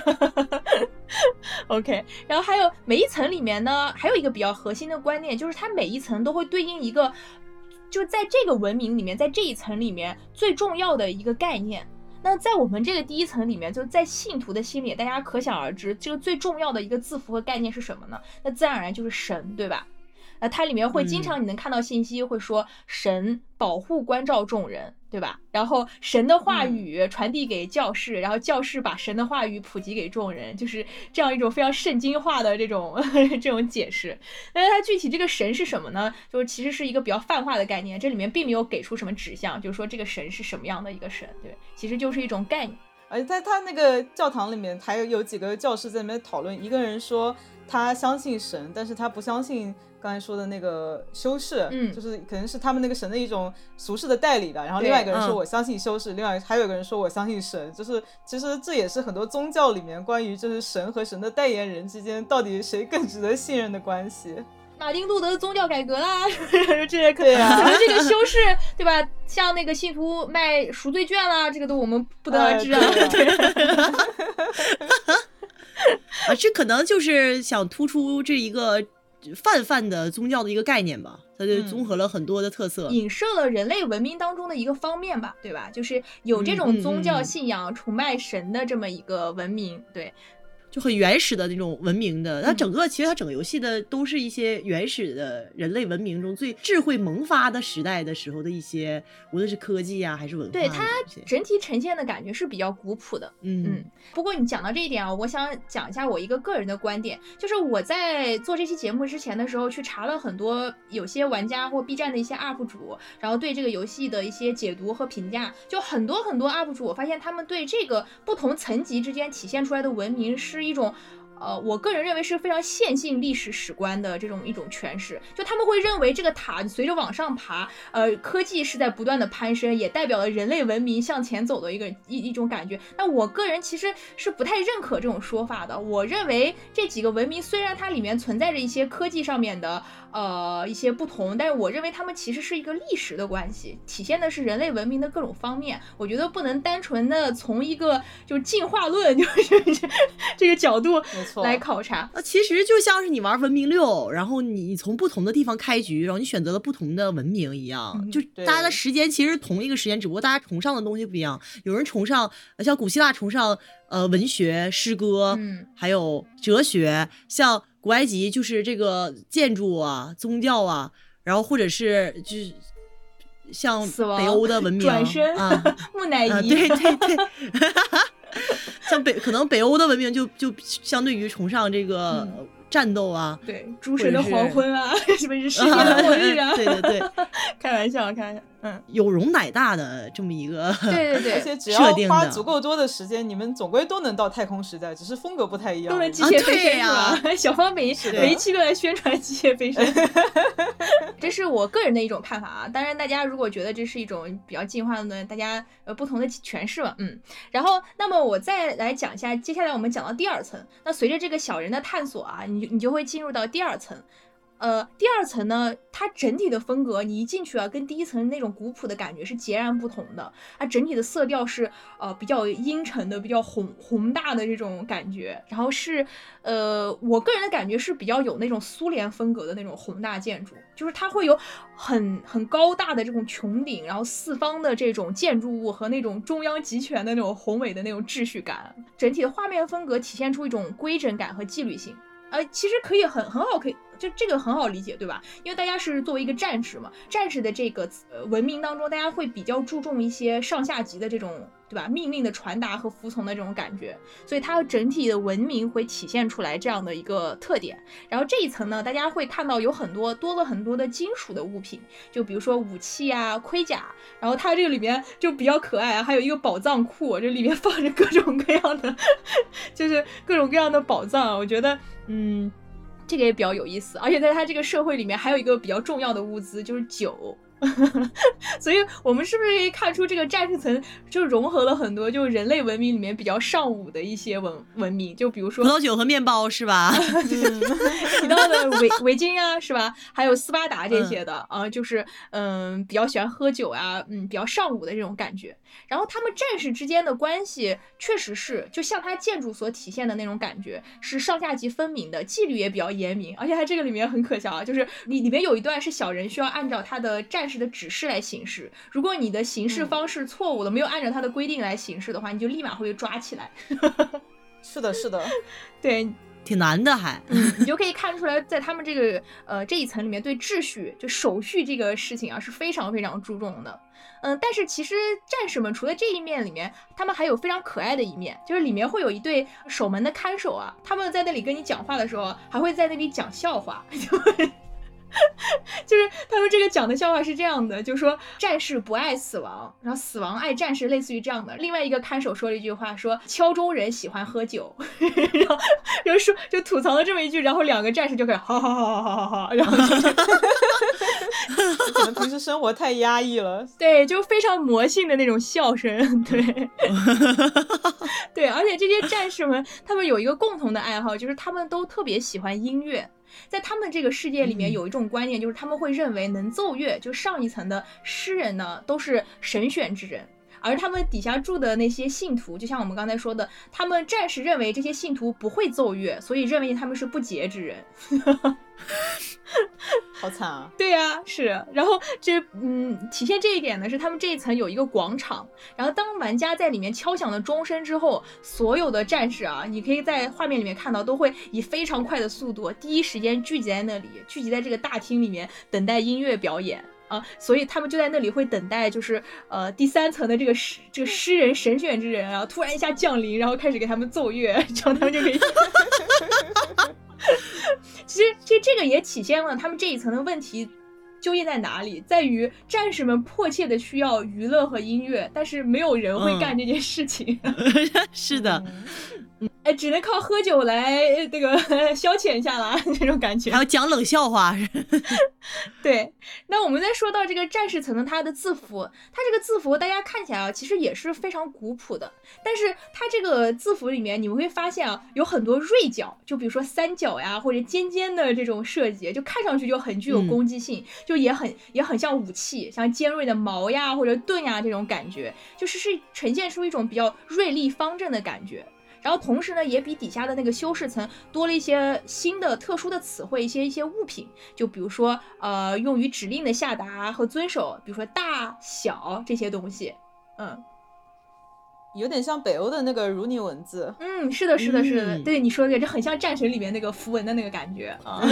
<laughs> OK，然后还有每一层里面呢，还有一个比较核心的观念，就是它每一层都会对应一个，就在这个文明里面，在这一层里面最重要的一个概念。那在我们这个第一层里面，就在信徒的心里，大家可想而知，这个最重要的一个字符和概念是什么呢？那自然而然就是神，对吧？那它里面会经常你能看到信息，会说神保护关照众人，对吧？然后神的话语传递给教士，然后教士把神的话语普及给众人，就是这样一种非常圣经化的这种 <laughs> 这种解释。但是它具体这个神是什么呢？就是其实是一个比较泛化的概念，这里面并没有给出什么指向，就是说这个神是什么样的一个神，对，其实就是一种概念。而且在他那个教堂里面，还有有几个教士在那边讨论，一个人说他相信神，但是他不相信。刚才说的那个修士，嗯，就是可能是他们那个神的一种俗世的代理吧。然后另外一个人说我相信修士，另外还有一个人说我相信神。就是其实这也是很多宗教里面关于就是神和神的代言人之间到底谁更值得信任的关系。马丁路德宗教改革啦，<laughs> 这些可对啊，可能这个修士对吧？像那个信徒卖赎罪券啦，这个都我们不得而知啊。<laughs> <laughs> 啊，这可能就是想突出这一个。泛泛的宗教的一个概念吧，它就综合了很多的特色，影射了人类文明当中的一个方面吧，对吧？就是有这种宗教信仰、崇拜神的这么一个文明，对。就很原始的那种文明的，它整个其实它整个游戏的都是一些原始的人类文明中最智慧萌发的时代的时候的一些，无论是科技啊还是文化，对它整体呈现的感觉是比较古朴的。嗯嗯。不过你讲到这一点啊，我想讲一下我一个个人的观点，就是我在做这期节目之前的时候去查了很多有些玩家或 B 站的一些 UP 主，然后对这个游戏的一些解读和评价，就很多很多 UP 主，我发现他们对这个不同层级之间体现出来的文明是。是一种。呃，我个人认为是非常线性历史史观的这种一种诠释，就他们会认为这个塔随着往上爬，呃，科技是在不断的攀升，也代表了人类文明向前走的一个一一种感觉。那我个人其实是不太认可这种说法的。我认为这几个文明虽然它里面存在着一些科技上面的呃一些不同，但是我认为他们其实是一个历史的关系，体现的是人类文明的各种方面。我觉得不能单纯的从一个就是进化论就是 <laughs> 这个角度。来考察啊，其实就像是你玩文明六，然后你从不同的地方开局，然后你选择了不同的文明一样，就大家的时间其实同一个时间，只不过大家崇尚的东西不一样。有人崇尚像古希腊崇尚呃文学、诗歌，嗯，还有哲学；像古埃及就是这个建筑啊、宗教啊，然后或者是就是像北欧的文明转身啊，<laughs> 木乃伊，对对对。<laughs> 像北可能北欧的文明就就相对于崇尚这个。战斗啊，对，诸神的黄昏啊，<laughs> 什么是世界的末日啊？对对对，开玩笑，开玩笑，嗯，有容乃大的这么一个，对对对，<laughs> 而且只要花足够多的时间，你们总归都能到太空时代，只是风格不太一样。都能机械飞升呀！<laughs> 小方每每一期都在宣传机械飞升，<laughs> 这是我个人的一种看法啊。当然，大家如果觉得这是一种比较进化的呢，大家呃不同的诠释吧，嗯。然后，那么我再来讲一下，接下来我们讲到第二层。那随着这个小人的探索啊，你。你就会进入到第二层，呃，第二层呢，它整体的风格，你一进去啊，跟第一层那种古朴的感觉是截然不同的。它整体的色调是呃比较阴沉的，比较宏宏大的这种感觉。然后是呃，我个人的感觉是比较有那种苏联风格的那种宏大建筑，就是它会有很很高大的这种穹顶，然后四方的这种建筑物和那种中央集权的那种宏伟的那种秩序感。整体的画面风格体现出一种规整感和纪律性。呃，其实可以很很好，可以就这个很好理解，对吧？因为大家是作为一个战士嘛，战士的这个呃文明当中，大家会比较注重一些上下级的这种。对吧？命令的传达和服从的这种感觉，所以它整体的文明会体现出来这样的一个特点。然后这一层呢，大家会看到有很多多了很多的金属的物品，就比如说武器啊、盔甲。然后它这个里面就比较可爱啊，还有一个宝藏库，这里面放着各种各样的，<laughs> 就是各种各样的宝藏。我觉得，嗯，这个也比较有意思。而且在他这个社会里面，还有一个比较重要的物资，就是酒。<laughs> 所以，我们是不是可以看出这个战士层就融合了很多就人类文明里面比较尚武的一些文文明？就比如说葡萄酒和面包是吧？<laughs> 提到的围围巾啊，是吧？还有斯巴达这些的啊，就是嗯，比较喜欢喝酒啊，嗯，比较尚武的这种感觉。然后他们战士之间的关系确实是，就像他建筑所体现的那种感觉，是上下级分明的，纪律也比较严明。而且他这个里面很可笑啊，就是里里面有一段是小人需要按照他的战。的指示来行事，如果你的行事方式错误了，没有按照他的规定来行事的话，你就立马会被抓起来。<laughs> 是的，是的，<laughs> 对，挺难的，还，你就 <laughs> 可以看出来，在他们这个呃这一层里面，对秩序就手续这个事情啊是非常非常注重的。嗯，但是其实战士们除了这一面里面，他们还有非常可爱的一面，就是里面会有一对守门的看守啊，他们在那里跟你讲话的时候，还会在那里讲笑话。就 <laughs> 是他们这个讲的笑话是这样的，就是说战士不爱死亡，然后死亡爱战士，类似于这样的。另外一个看守说了一句话，说敲钟人喜欢喝酒，<laughs> 然后就说就吐槽了这么一句，然后两个战士就开始哈哈哈哈哈哈，然后就 <laughs> 可能平时生活太压抑了，对，就非常魔性的那种笑声，对，对，而且这些战士们他们有一个共同的爱好，就是他们都特别喜欢音乐。在他们这个世界里面，有一种观念，就是他们会认为能奏乐，就上一层的诗人呢，都是神选之人，而他们底下住的那些信徒，就像我们刚才说的，他们暂时认为这些信徒不会奏乐，所以认为他们是不洁之人。<laughs> 好惨啊！对呀，是。然后这嗯，体现这一点呢，是他们这一层有一个广场。然后当玩家在里面敲响了钟声之后，所有的战士啊，你可以在画面里面看到，都会以非常快的速度，第一时间聚集在那里，聚集在这个大厅里面，等待音乐表演啊。所以他们就在那里会等待，就是呃第三层的这个诗这个诗人神选之人啊，突然一下降临，然后开始给他们奏乐，这样他们就可以。<laughs> 其实，其实这个也体现了他们这一层的问题究竟在哪里，在于战士们迫切的需要娱乐和音乐，但是没有人会干这件事情。<laughs> 是的。哎，只能靠喝酒来这个消遣一下了，<laughs> 这种感觉。还要讲冷笑话。<laughs> 对，那我们再说到这个战士层的它的字符，它这个字符大家看起来啊，其实也是非常古朴的。但是它这个字符里面，你们会发现啊，有很多锐角，就比如说三角呀，或者尖尖的这种设计，就看上去就很具有攻击性，就也很也很像武器，像尖锐的矛呀或者盾呀这种感觉，就是是呈现出一种比较锐利方正的感觉。然后同时呢，也比底下的那个修饰层多了一些新的特殊的词汇，一些一些物品，就比如说呃，用于指令的下达和遵守，比如说大小这些东西，嗯。有点像北欧的那个如尼文字，嗯，是的，是的，是的，对你说的这很像战神里面那个符文的那个感觉 <laughs> 啊。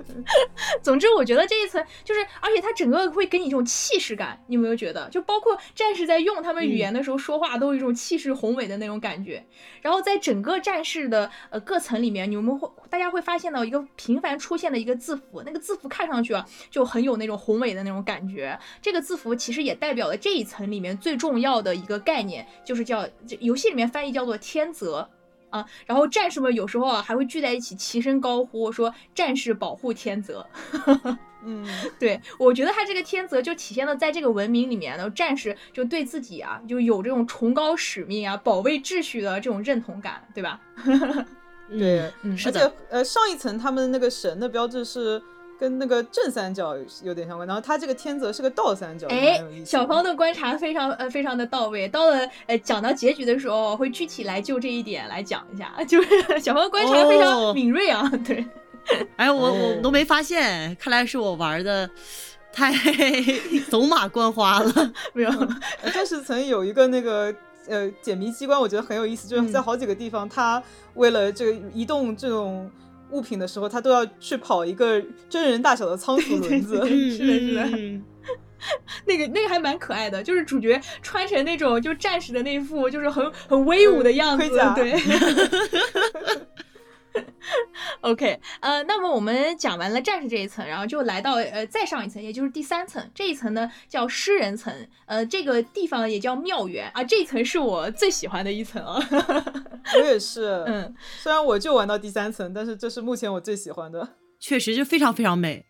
<laughs> 总之，我觉得这一层就是，而且它整个会给你一种气势感，你有没有觉得？就包括战士在用他们语言的时候说话，都有一种气势宏伟的那种感觉。然后在整个战士的呃各层里面，你们会大家会发现到一个频繁出现的一个字符，那个字符看上去啊就很有那种宏伟的那种感觉。这个字符其实也代表了这一层里面最重要的一个概念。就是叫游戏里面翻译叫做天泽啊，然后战士们有时候啊还会聚在一起齐声高呼说战士保护天泽。<laughs> 嗯，对我觉得他这个天泽就体现了在这个文明里面的战士就对自己啊就有这种崇高使命啊保卫秩序的这种认同感，对吧？<laughs> 对，嗯而是的且呃上一层他们那个神的标志是跟那个正三角有点相关，然后他这个天泽是个倒三角，哎小芳的观察非常呃非常的到位。到了呃讲到结局的时候，会具体来就这一点来讲一下，<laughs> 就是小芳观察非常哦敏锐啊，<laughs> 对。<laughs> 哎，我哦我都没发现，看来是我玩的太 <laughs> 走马观花了。没有，呃正式层有一个那个呃解谜机关，我觉得很有意思，就是在嗯好几个地方，他为了这个移动这种物品的时候，他都要去跑一个真人大小的仓鼠轮子。嗯是的是的嗯 <laughs> 那个那个还蛮可爱的，就是主角穿成那种就战士的那副就是很很威武的样子，盔甲对。<laughs> OK，呃，那么我们讲完了战士这一层，然后就来到呃再上一层，也就是第三层。这一层呢叫诗人层，呃，这个地方也叫庙园啊。这一层是我最喜欢的一层啊。<laughs> 我也是，嗯，虽然我就玩到第三层，但是这是目前我最喜欢的。确实就非常非常美，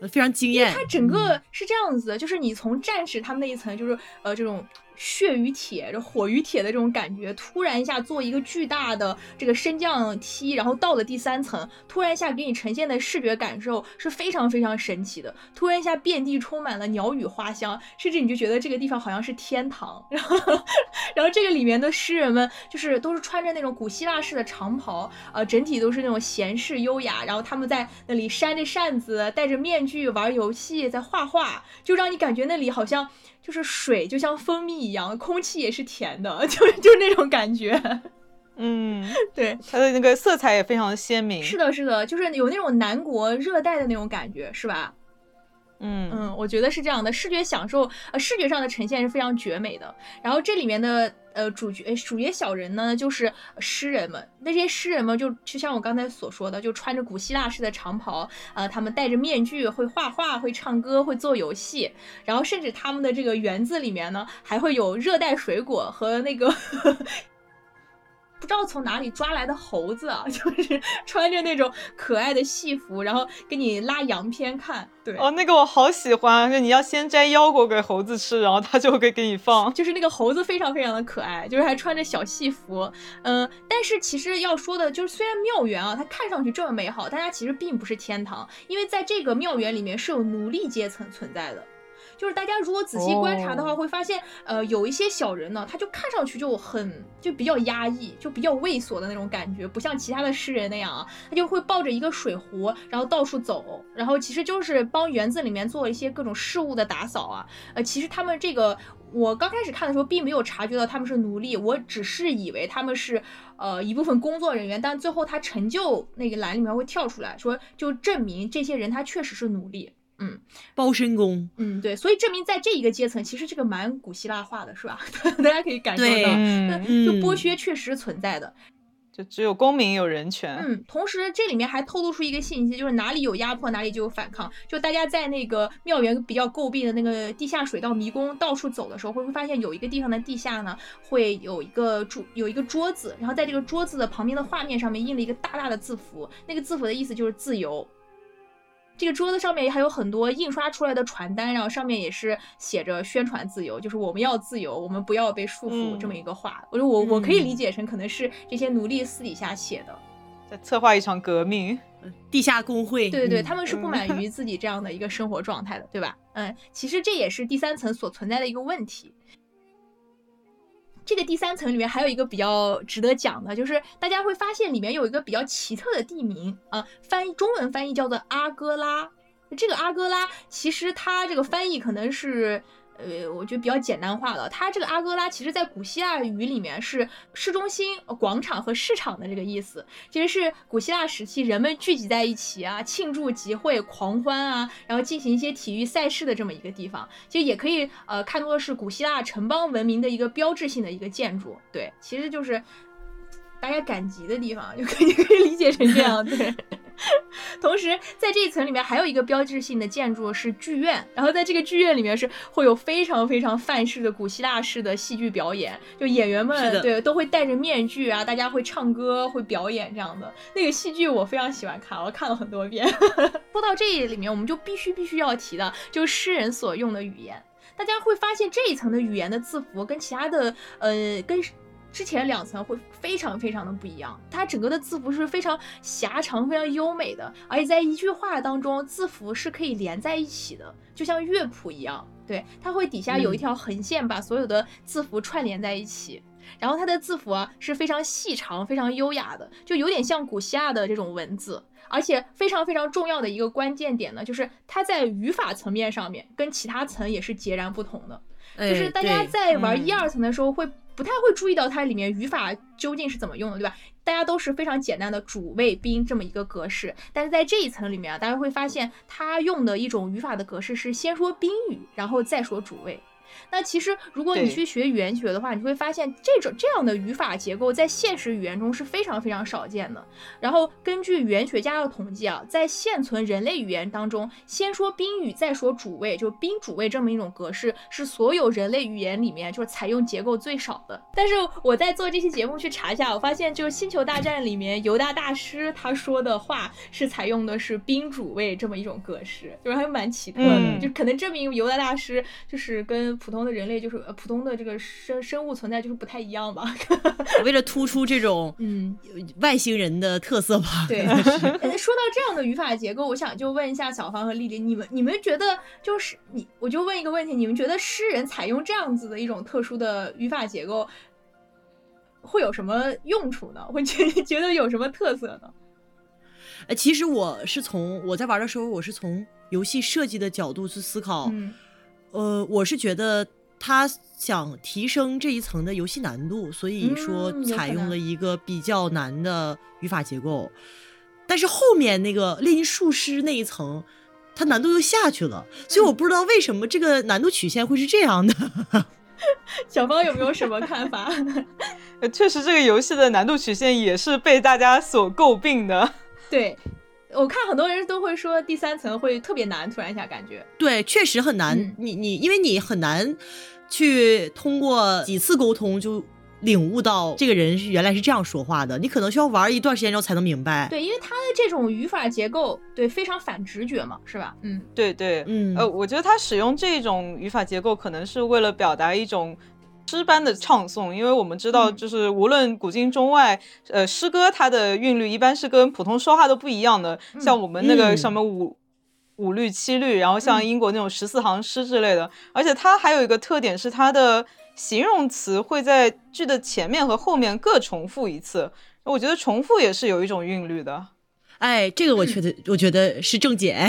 呃非常惊艳。它整个是这样子的，就是你从战士他们那一层，就是呃这种血与铁、这火与铁的这种感觉，突然一下做一个巨大的这个升降梯，然后到了第三层，突然一下给你呈现的视觉感受是非常非常神奇的。突然一下遍地充满了鸟语花香，甚至你就觉得这个地方好像是天堂。<laughs> 然后，然后这个里面的诗人们就是都是穿着那种古希腊式的长袍，呃，整体都是那种闲适优雅，然后他们在那里扇着扇子，戴着面具玩游戏，在画画，就让你感觉那里好像就是水就像蜂蜜一样，空气也是甜的，<laughs> 就就是那种感觉。嗯，<laughs> 对，它的那个色彩也非常的鲜明。是的，是的，就是有那种南国热带的那种感觉，是吧？嗯嗯，我觉得是这样的，视觉享受，呃，视觉上的呈现是非常绝美的。然后这里面的呃主角主角小人呢，就是诗人们。那些诗人们就就像我刚才所说的，就穿着古希腊式的长袍，呃，他们戴着面具，会画画，会唱歌，会做游戏。然后甚至他们的这个园子里面呢，还会有热带水果和那个。不知道从哪里抓来的猴子啊，<laughs> 就是穿着那种可爱的戏服，然后给你拉洋片看。对，哦，那个我好喜欢，就你要先摘腰果给猴子吃，然后它就会给你放。<laughs> 就是那个猴子非常非常的可爱，就是还穿着小戏服，嗯、但是其实要说的就是，虽然庙园啊，它看上去这么美好，但它其实并不是天堂，因为在这个庙园里面是有奴隶阶层存在的。就是大家如果仔细观察的话，哦会发现，呃，有一些小人呢，他就看上去就很就比较压抑，就比较畏缩的那种感觉，不像其他的诗人那样啊，他就会抱着一个水壶，然后到处走，然后其实就是帮园子里面做一些各种事务的打扫啊。呃，其实他们这个，我刚开始看的时候并没有察觉到他们是奴隶，我只是以为他们是呃一部分工作人员，但最后他成就那个栏里面会跳出来说，就证明这些人他确实是奴隶。包身工，嗯，对，所以证明在这一个阶层，其实这个蛮古希腊化的，是吧？<laughs> 大家可以感受到，嗯，就剥嗯削确实存在的。就只有公民有人权。嗯，同时这里面还透露出一个信息，就是哪里有压迫，哪里就有反抗。就大家在那个庙园比较诟病的那个地下水道迷宫到处走的时候，会不会发现有一个地方的地下呢，会有一个桌有一个桌子，然后在这个桌子的旁边的画面上面印了一个大大的字符，那个字符的意思就是自由。这个桌子上面还有很多印刷出来的传单，然后上面也是写着宣传自由，就是我们要自由，我们不要被束缚嗯这么一个话。我说我我可以理嗯解成可能是这些奴隶私底下写的。在策划一场革命。地下工会，对对他们是不满于自己这样的一个生活状态的，对吧？嗯，其实这也是第三层所存在的一个问题。这个第三层里面还有一个比较值得讲的，就是大家会发现里面有一个比较奇特的地名啊，翻译中文翻译叫做阿哥拉。这个阿哥拉其实它这个翻译可能是。呃，我觉得比较简单化了。它这个阿哥拉，其实在古希腊语里面是市中心、广场和市场的这个意思。其实是古希腊时期人们聚集在一起啊，庆祝集会、狂欢啊，然后进行一些体育赛事的这么一个地方。其实也可以呃看作是古希腊城邦文明的一个标志性的一个建筑。对，其实就是大家赶集的地方，就可以可以理解成这样。对。<laughs> 同时，在这一层里面还有一个标志性的建筑是剧院，然后在这个剧院里面是会有非常非常范式的古希腊式的戏剧表演，就演员们对都会戴着面具啊，大家会唱歌、会表演这样的。那个戏剧我非常喜欢看，我看了很多遍。<laughs> 说到这里面，我们就必须必须要提的，就是诗人所用的语言。大家会发现这一层的语言的字符跟其他的呃跟。之前两层会非常非常的不一样。它整个的字符是非常狭长、非常优美的，而且在一句话当中，字符是可以连在一起的，就像乐谱一样。对，它会底下有一条横线，把所有的字符串联在一起。然后它的字符啊是非常细长、非常优雅的，就有点像古希腊的这种文字。而且非常非常重要的一个关键点呢，就是它在语法层面上面跟其他层也是截然不同的。就是大家在玩一二层的时候会不太会注意到它里面语法究竟是怎么用的，对吧？大家都是非常简单的主谓宾这么一个格式，但是在这一层里面啊，大家会发现它用的一种语法的格式是先说宾语，然后再说主谓。那其实，如果你去学语言学的话，你会发现这种这样的语法结构在现实语言中是非常非常少见的。然后根据语言学家的统计啊，在现存人类语言当中，先说宾语再说主谓，就宾主谓这么一种格式，是所有人类语言里面就是采用结构最少的。但是我在做这期节目去查一下，我发现就是《星球大战》里面犹大大师他说的话是采用的是宾主谓这么一种格式，就是还蛮奇特的，就可能证明犹大大师就是跟。普通的人类就是呃，普通的这个生生物存在就是不太一样吧？<laughs> 为了突出这种嗯外星人的特色吧。<laughs> 对，说到这样的语法结构，我想就问一下小芳和丽丽，你们你们觉得就是你，我就问一个问题，你们觉得诗人采用这样子的一种特殊的语法结构会有什么用处呢？会觉 <laughs> 觉得有什么特色呢？呃，其实我是从我在玩的时候，我是从游戏设计的角度去思考。呃，我是觉得他想提升这一层的游戏难度，所以说采用了一个比较难的语法结构。但是后面那个炼金术师那一层，它难度又下去了，所以我不知道为什么这个难度曲线会是这样的。<laughs> 小芳有没有什么看法？<laughs> 确实，这个游戏的难度曲线也是被大家所诟病的。对。我看很多人都会说第三层会特别难，突然一下感觉，对，确实很难。你你，因为你很难去通过几次沟通就领悟到这个人是原来是这样说话的，你可能需要玩一段时间之后才能明白。对，因为他的这种语法结构，对，非常反直觉嘛，是吧？嗯，对对，嗯，呃，我觉得他使用这种语法结构，可能是为了表达一种。诗般的唱诵，因为我们知道，就是无论古今中外，呃，诗歌它的韵律一般是跟普通说话都不一样的。像我们那个什么五五律七律，然后像英国那种十四行诗之类的。而且它还有一个特点是，它的形容词会在句的前面和后面各重复一次。我觉得重复也是有一种韵律的。哎，这个我觉得，我觉得是正解，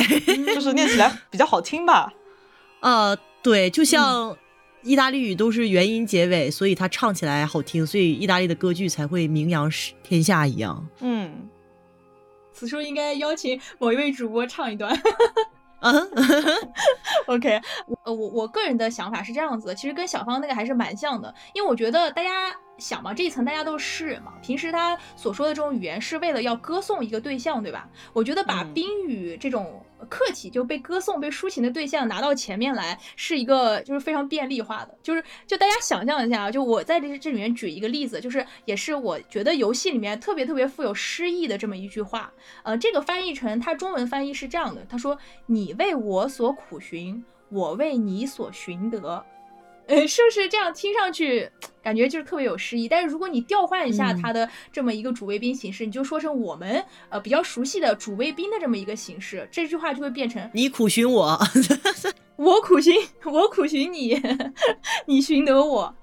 就是念起来比较好听吧。<laughs> 呃，对，就像。意大利语都是元音结尾，所以它唱起来好听，所以意大利的歌剧才会名扬天下一样。嗯，此处应该邀请某一位主播唱一段。嗯，OK，我我我个人的想法是这样子的，其实跟小芳那个还是蛮像的，因为我觉得大家。想嘛，这一层大家都是诗人嘛，平时他所说的这种语言是为了要歌颂一个对象，对吧？我觉得把宾语这种客体就被歌颂、被抒情的对象拿到前面来，是一个就是非常便利化的，就是就大家想象一下啊，就我在这这里面举一个例子，就是也是我觉得游戏里面特别特别富有诗意的这么一句话，呃，这个翻译成它中文翻译是这样的，他说：“你为我所苦寻，我为你所寻得。”呃，是不是这样？听上去感觉就是特别有诗意。但是如果你调换一下它的这么一个主谓宾形式，你就说成我们呃比较熟悉的主谓宾的这么一个形式，这句话就会变成你苦寻我，<laughs> 我苦寻我苦寻你，<laughs> 你寻得我。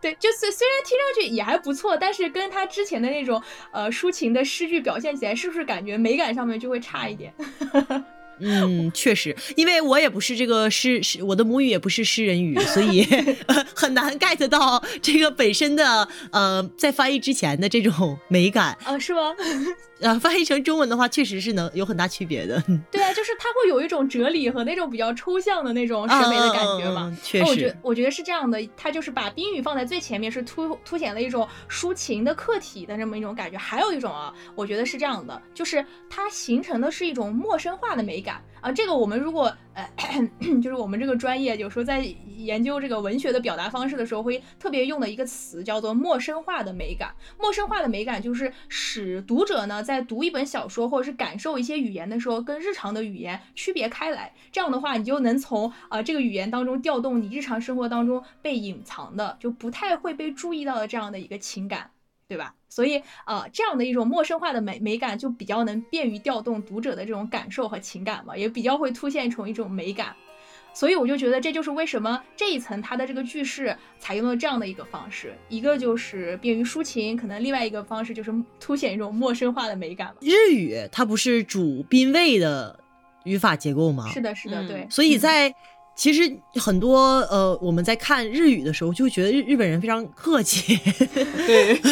对，就虽虽然听上去也还不错，但是跟他之前的那种呃抒情的诗句表现起来，是不是感觉美感上面就会差一点？<laughs> 嗯，确实，因为我也不是这个诗诗，我的母语也不是诗人语，所以 <laughs> 很难 get 到这个本身的呃，在翻译之前的这种美感。啊，是吗？呃，翻译成中文的话，确实是能有很大区别的。<laughs> 对啊，就是它会有一种哲理和那种比较抽象的那种审美的感觉嘛。确实，我觉我觉得是这样的，它就是把宾语放在最前面，是突凸显了一种抒情的客体的这么一种感觉。还有一种啊，我觉得是这样的，就是它形成的是一种陌生化的美感。啊。这个我们如果呃，<clears throat> 就是我们这个专业有时候在研究这个文学的表达方式的时候，会特别用的一个词叫做陌生化的美感。陌生化的美感就是使读者呢在读一本小说或者是感受一些语言的时候，跟日常的语言区别开来。这样的话，你就能从啊这个语言当中调动你日常生活当中被隐藏的，就不太会被注意到的这样的一个情感。对吧？所以，呃，这样的一种陌生化的美美感，就比较能便于调动读者的这种感受和情感嘛，也比较会凸显出一种美感。所以，我就觉得这就是为什么这一层它的这个句式采用了这样的一个方式，一个就是便于抒情，可能另外一个方式就是凸显一种陌生化的美感嘛。日语它不是主宾谓的语法结构吗？是的，是的，对。所以在其实很多呃，我们在看日语的时候，就会觉得日日本人非常客气。<laughs> 对，比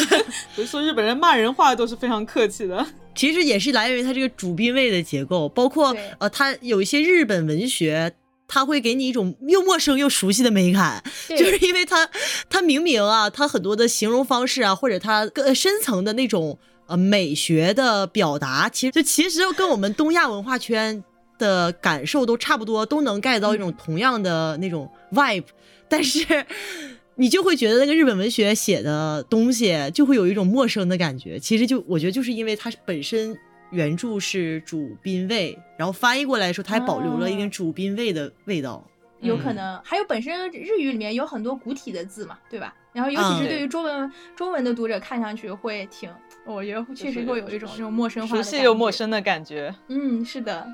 如说日本人骂人话都是非常客气的。其实也是来源于他这个主宾位的结构，包括呃，他有一些日本文学，他会给你一种又陌生又熟悉的美感，就是因为他他明明啊，他很多的形容方式啊，或者他更深层的那种呃美学的表达，其实就其实跟我们东亚文化圈。的感受都差不多，都能 get 到一种同样的那种 vibe，但是 <laughs> 你就会觉得那个日本文学写的东西就会有一种陌生的感觉。其实就我觉得就是因为它本身原著是主宾位，然后翻译过来的时候，它还保留了一点主宾位的味道。有可能还有本身日语里面有很多古体的字嘛，对吧？然后尤其是对于中文中文的读者看上去会挺，我觉得确实会有一种这种陌生化、熟悉又陌生的感觉。嗯，是的。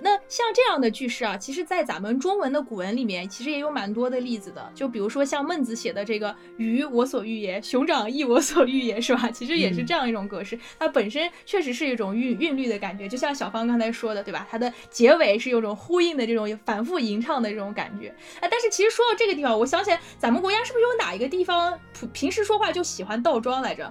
那像这样的句式啊，其实，在咱们中文的古文里面，其实也有蛮多的例子的。就比如说像孟子写的这个“鱼我所欲也，熊掌亦我所欲也”，是吧？其实也是这样一种格式，它本身确实是一种韵韵律的感觉。就像小芳刚才说的，对吧？它的结尾是有种呼应的这种反复吟唱的这种感觉。哎，但是其实说到这个地方，我想起来，咱们国家是不是有哪一个地方普平时说话就喜欢倒装来着？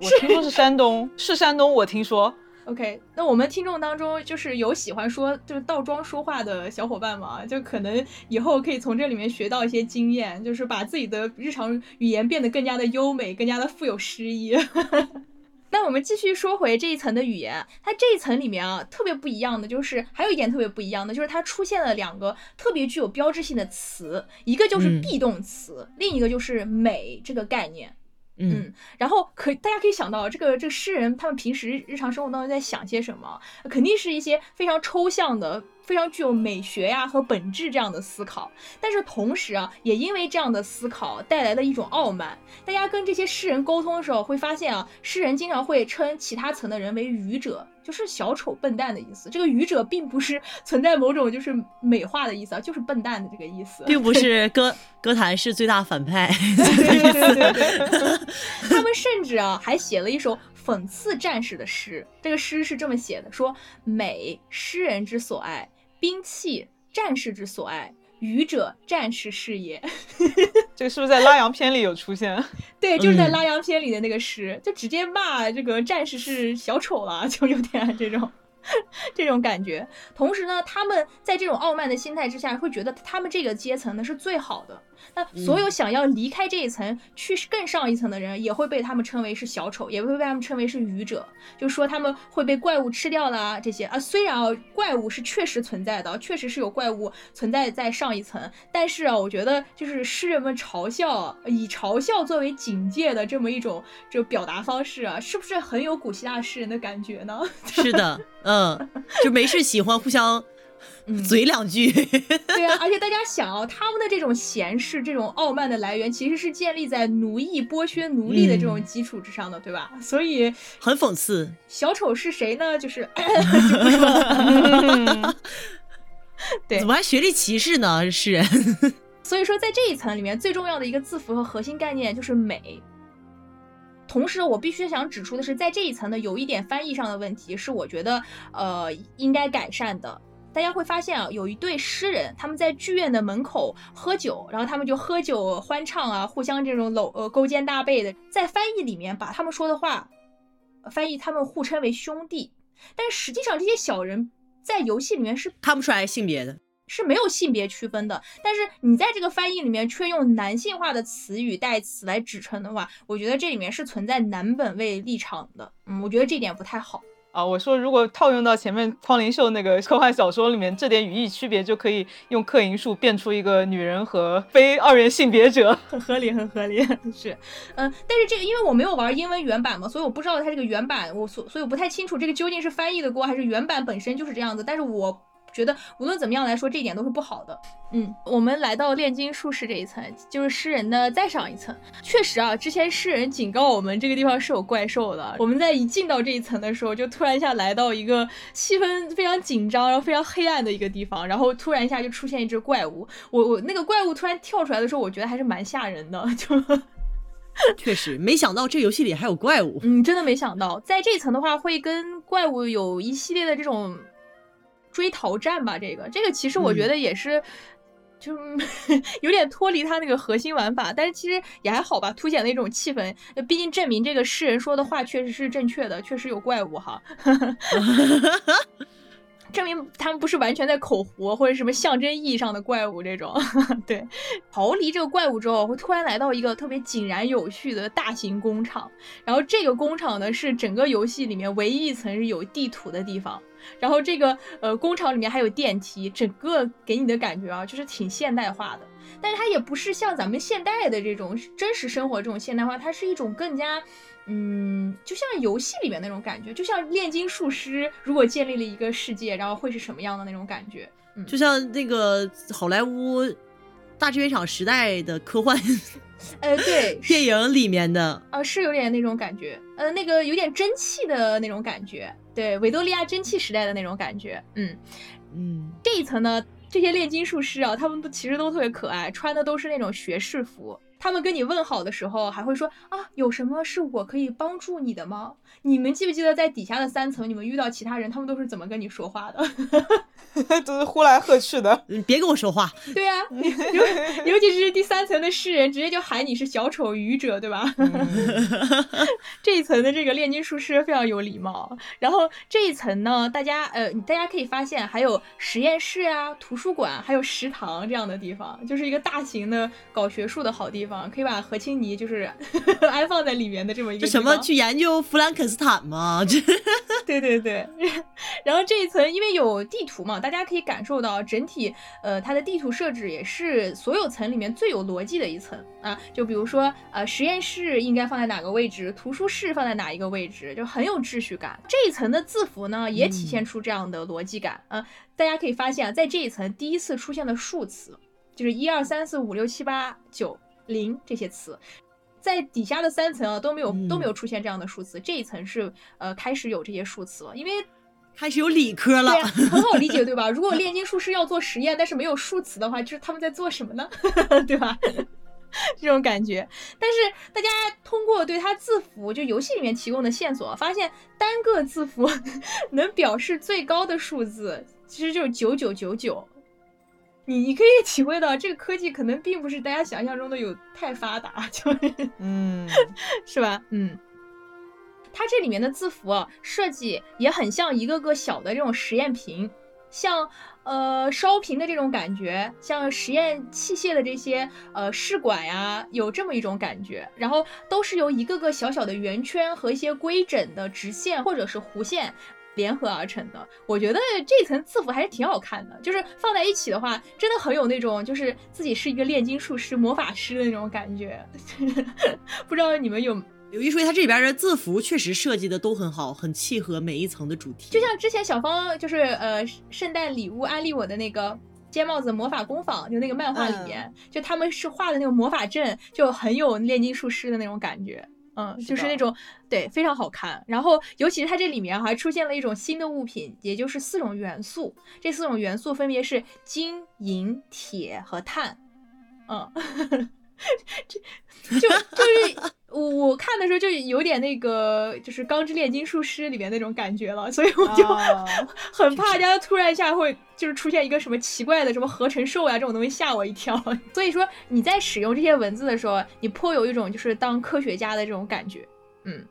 我听说是山东，是山东，我听说。OK，那我们听众当中就是有喜欢说就是倒装说话的小伙伴吗？就可能以后可以从这里面学到一些经验，就是把自己的日常语言变得更加的优美，更加的富有诗意。<laughs> 那我们继续说回这一层的语言，它这一层里面啊，特别不一样的就是还有一点特别不一样的就是它出现了两个特别具有标志性的词，一个就是 be 动词，另一个就是美这个概念。嗯，然后可大家可以想到，这个这个诗人他们平时日常生活当中在想些什么？肯定是一些非常抽象的。非常具有美学呀和本质这样的思考，但是同时啊，也因为这样的思考带来了一种傲慢。大家跟这些诗人沟通的时候，会发现啊，诗人经常会称其他层的人为愚者，就是小丑、笨蛋的意思。这个愚者并不是 <laughs> 存在某种就是美化的意思啊，就是笨蛋的这个意思，并不是歌歌坛是最大反派。<laughs> 对对对，<laughs> 他们甚至啊还写了一首。讽刺战士的诗，这个诗是这么写的：说美，诗人之所爱；兵器，战士之所爱。愚者，战士是也。<laughs> 这个是不是在拉洋片里有出现？<laughs> 对，就是在拉洋片里的那个诗，就直接骂这个战士是小丑了，<laughs> 就有点这种。这种感觉，同时呢，他们在这种傲慢的心态之下，会觉得他们这个阶层呢是最好的。那所有想要离开这一层去更上一层的人，也会被他们称为是小丑，也会被他们称为是愚者，就说他们会被怪物吃掉啦这些啊。虽然啊，怪物是确实存在的，确实是有怪物存在在上一层，但是啊，我觉得就是诗人们嘲笑以嘲笑作为警戒的这么一种这表达方式啊，是不是很有古希腊诗人的感觉呢？是的。嗯，就没事喜欢互相嘴两句。<laughs> 对啊，而且大家想啊，他们的这种闲适、这种傲慢的来源，其实是建立在奴役、剥削奴隶的这种基础之上的，对吧？所以很讽刺。小丑是谁呢？就是 <laughs> <laughs> 对，怎么还学历歧视呢？诗人。所以说，在这一层里面，最重要的一个字符和核心概念就是美。同时，我必须想指出的是，在这一层呢，有一点翻译上的问题，是我觉得呃应该改善的。大家会发现啊，有一对诗人，他们在剧院的门口喝酒，然后他们就喝酒欢唱啊，互相这种搂呃勾肩搭背的。在翻译里面，把他们说的话翻译他们互称为兄弟，但实际上这些小人在游戏里面是看不出来性别的。是没有性别区分的，但是你在这个翻译里面却用男性化的词语代词来指称的话，我觉得这里面是存在男本位立场的。嗯，我觉得这点不太好。啊，我说如果套用到前面匡灵秀那个科幻小说里面，这点语义区别就可以用克银术变出一个女人和非二元性别者，很合理，很合理。<laughs> 是，嗯，但是这个因为我没有玩英文原版嘛，所以我不知道它这个原版，我所所以我不太清楚这个究竟是翻译的锅还是原版本身就是这样子。但是我。觉得无论怎么样来说，这一点都是不好的。嗯，我们来到炼金术士这一层，就是诗人的再上一层。确实啊，之前诗人警告我们这个地方是有怪兽的。我们在一进到这一层的时候，就突然一下来到一个气氛非常紧张，然后非常黑暗的一个地方，然后突然一下就出现一只怪物。我我那个怪物突然跳出来的时候，我觉得还是蛮吓人的。就 <laughs> 确实没想到这游戏里还有怪物。嗯，真的没想到，在这一层的话会跟怪物有一系列的这种。追逃战吧，这个这个其实我觉得也是，就 <laughs> 有点脱离他那个核心玩法，但是其实也还好吧，凸显了一种气氛。毕竟证明这个诗人说的话确实是正确的，确实有怪物哈。<laughs> 证明他们不是完全在口胡或者什么象征意义上的怪物这种。<laughs> 对，逃离这个怪物之后，会突然来到一个特别井然有序的大型工厂。然后这个工厂呢，是整个游戏里面唯一一层是有地图的地方。然后这个呃工厂里面还有电梯，整个给你的感觉啊，就是挺现代化的。但是它也不是像咱们现代的这种真实生活这种现代化，它是一种更加。嗯，就像游戏里面那种感觉，就像炼金术师如果建立了一个世界，然后会是什么样的那种感觉？嗯，就像那个好莱坞大制片厂时代的科幻，<laughs> 呃，对，<laughs> 电影里面的啊，是有点那种感觉，呃，那个有点蒸汽的那种感觉，对，维多利亚蒸汽时代的那种感觉，嗯嗯，这一层呢，这些炼金术师啊，他们都其实都特别可爱，穿的都是那种学士服。他们跟你问好的时候，还会说啊，有什么是我可以帮助你的吗？你们记不记得在底下的三层，你们遇到其他人，他们都是怎么跟你说话的？<laughs> 都是呼来喝去的。你别跟我说话。对呀，<laughs> 尤尤其是第三层的诗人，直接就喊你是小丑愚者，对吧？<laughs> 这一层的这个炼金术师非常有礼貌。然后这一层呢，大家呃，大家可以发现还有实验室啊、图书馆，还有食堂这样的地方，就是一个大型的搞学术的好地方。可以把和青泥就是 <laughs> 安放在里面的这么一个，这什么去研究弗兰肯斯坦吗？这，<laughs> 对对对。然后这一层因为有地图嘛，大家可以感受到整体，呃，它的地图设置也是所有层里面最有逻辑的一层啊。就比如说，呃，实验室应该放在哪个位置，图书室放在哪一个位置，就很有秩序感。这一层的字符呢，也体现出这样的逻辑感啊。大家可以发现啊，在这一层第一次出现的数词，就是一二三四五六七八九。零这些词，在底下的三层啊都没有都没有出现这样的数词，这一层是呃开始有这些数词了，因为开始有理科了，<laughs> 很好理解对吧？如果炼金术师要做实验，但是没有数词的话，就是他们在做什么呢？<laughs> 对吧？<laughs> 这种感觉。但是大家通过对它字符就游戏里面提供的线索，发现单个字符能表示最高的数字其实就是九九九九。你你可以 <laughs> 体会到这个科技可能并不是大家想象中的有太发达，<laughs> 就是嗯，是吧？嗯，它这里面的字符设计也很像一个个小的这种实验瓶，像呃烧瓶的这种感觉，像实验器械的这些呃试管呀，有这么一种感觉。然后都是由一个个小小的圆圈和一些规整的直线或者是弧线。联合而成的，我觉得这层字符还是挺好看的，就是放在一起的话，真的很有那种就是自己是一个炼金术师、魔法师的那种感觉。<laughs> 不知道你们有有一说一，它这里边的字符确实设计的都很好，很契合每一层的主题。就像之前小芳就是呃圣诞礼物安利我的那个尖帽子魔法工坊，就那个漫画里面，就他们是画的那个魔法阵，就很有炼金术师的那种感觉。嗯，就是那种对，非常好看。然后，尤其是它这里面还出现了一种新的物品，也就是四种元素。这四种元素分别是金、银、铁和碳。嗯，<laughs> 这就就是我我看的时候就有点那个，就是《钢之炼金术师》里面那种感觉了，所以我就 <laughs> 很怕，大家突然一下会就是出现一个什么奇怪的什么合成兽呀这种东西吓我一跳。<laughs> 所以说你在使用这些文字的时候，你颇有一种就是当科学家的这种感觉，嗯。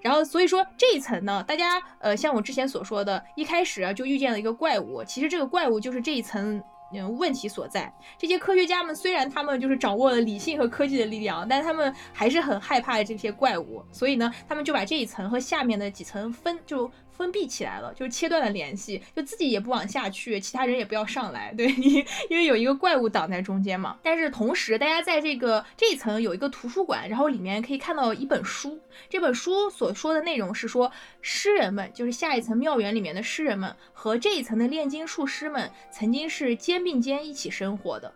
然后所以说这一层呢，大家呃像我之前所说的，一开始啊就遇见了一个怪物，其实这个怪物就是这一层。问题所在。这些科学家们虽然他们就是掌握了理性和科技的力量，但他们还是很害怕这些怪物。所以呢，他们就把这一层和下面的几层分就封闭起来了，就是切断了联系，就自己也不往下去，其他人也不要上来，对，<laughs> 因因为有一个怪物挡在中间嘛。但是同时，大家在这个这一层有一个图书馆，然后里面可以看到一本书，这本书所说的内容是说，诗人们就是下一层庙园里面的诗人们和这一层的炼金术师们曾经是肩并肩一起生活的。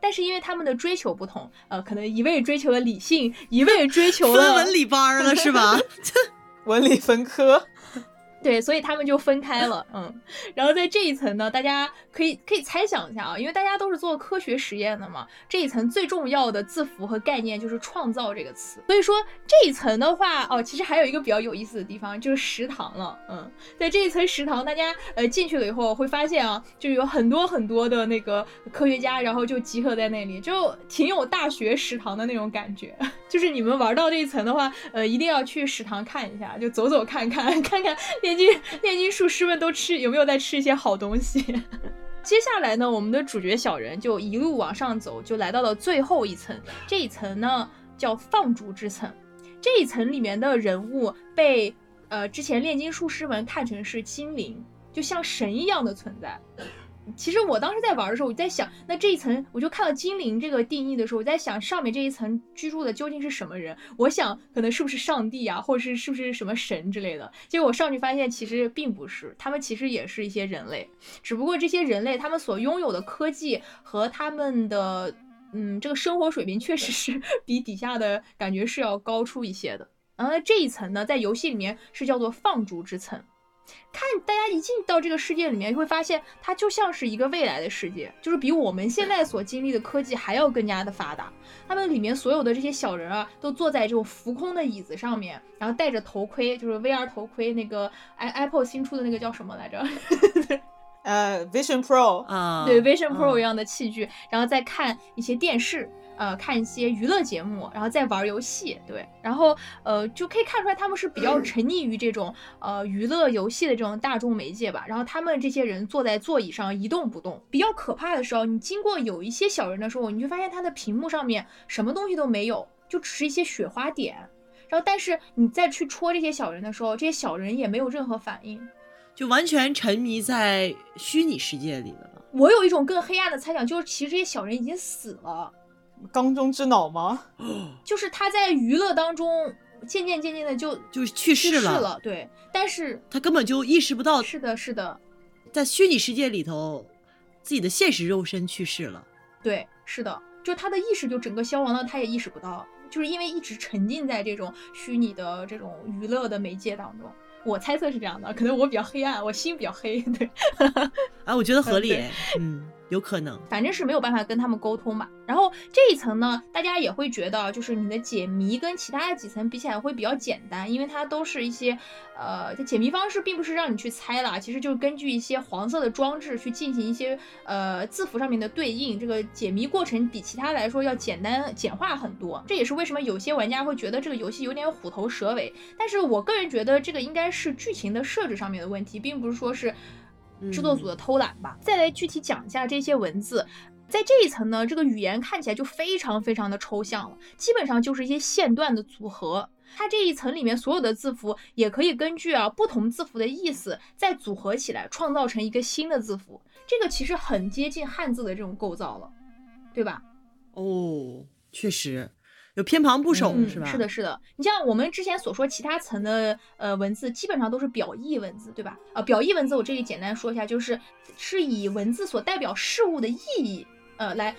但是因为他们的追求不同，呃，可能一味追求了理性，一味追求了分文理班了，是吧？<laughs> <laughs> 文理分科。对，所以他们就分开了，嗯，然后在这一层呢，大家可以可以猜想一下啊，因为大家都是做科学实验的嘛，这一层最重要的字符和概念就是“创造”这个词。所以说这一层的话，哦，其实还有一个比较有意思的地方，就是食堂了，嗯，在这一层食堂，大家呃进去了以后会发现啊，就有很多很多的那个科学家，然后就集合在那里，就挺有大学食堂的那种感觉。就是你们玩到这一层的话，呃，一定要去食堂看一下，就走走看看，<laughs> 看看炼金炼金术师们都吃有没有在吃一些好东西。<laughs> 接下来呢，我们的主角小人就一路往上走，就来到了最后一层。这一层呢叫放逐之层，这一层里面的人物被呃之前炼金术师们看成是精灵，就像神一样的存在。其实我当时在玩的时候，我在想，那这一层我就看到精灵这个定义的时候，我在想上面这一层居住的究竟是什么人？我想可能是不是上帝啊，或者是是不是什么神之类的？结果我上去发现，其实并不是，他们其实也是一些人类，只不过这些人类他们所拥有的科技和他们的嗯这个生活水平确实是 <laughs> 比底下的感觉是要高出一些的。然后这一层呢，在游戏里面是叫做放逐之层。看，大家一进到这个世界里面，会发现它就像是一个未来的世界，就是比我们现在所经历的科技还要更加的发达。他们里面所有的这些小人啊，都坐在这种浮空的椅子上面，然后戴着头盔，就是 VR 头盔，那个 i Apple 新出的那个叫什么来着？呃，Vision Pro 啊，对，Vision Pro 一样的器具，然后再看一些电视。呃，看一些娱乐节目，然后再玩游戏，对，然后呃，就可以看出来他们是比较沉溺于这种呃娱乐游戏的这种大众媒介吧。然后他们这些人坐在座椅上一动不动。比较可怕的时候，你经过有一些小人的时候，你就发现他的屏幕上面什么东西都没有，就只是一些雪花点。然后，但是你再去戳这些小人的时候，这些小人也没有任何反应，就完全沉迷在虚拟世界里了。我有一种更黑暗的猜想，就是其实这些小人已经死了。缸中之脑吗？<gasps> 就是他在娱乐当中渐渐渐渐的就就去世了，对，但是他根本就意识不到，是的，是的，在虚拟世界里头，自己的现实肉身去世了，对，是的，就他的意识就整个消亡了，他也意识不到，就是因为一直沉浸在这种虚拟的这种娱乐的媒介当中。我猜测是这样的，可能我比较黑暗，我心比较黑，对，<laughs> 啊，我觉得合理，嗯。有可能，反正是没有办法跟他们沟通吧。然后这一层呢，大家也会觉得，就是你的解谜跟其他的几层比起来会比较简单，因为它都是一些，呃，解谜方式并不是让你去猜啦，其实就是根据一些黄色的装置去进行一些，呃，字符上面的对应。这个解谜过程比其他来说要简单简化很多。这也是为什么有些玩家会觉得这个游戏有点虎头蛇尾。但是我个人觉得这个应该是剧情的设置上面的问题，并不是说是。制作组的偷懒吧。再来具体讲一下这些文字，在这一层呢，这个语言看起来就非常非常的抽象了，基本上就是一些线段的组合。它这一层里面所有的字符也可以根据啊不同字符的意思再组合起来，创造成一个新的字符。这个其实很接近汉字的这种构造了，对吧？哦，确实。有偏旁部首是吧？是的，是的。你像我们之前所说其他层的呃文字，基本上都是表意文字，对吧？呃，表意文字我这里简单说一下，就是是以文字所代表事物的意义呃来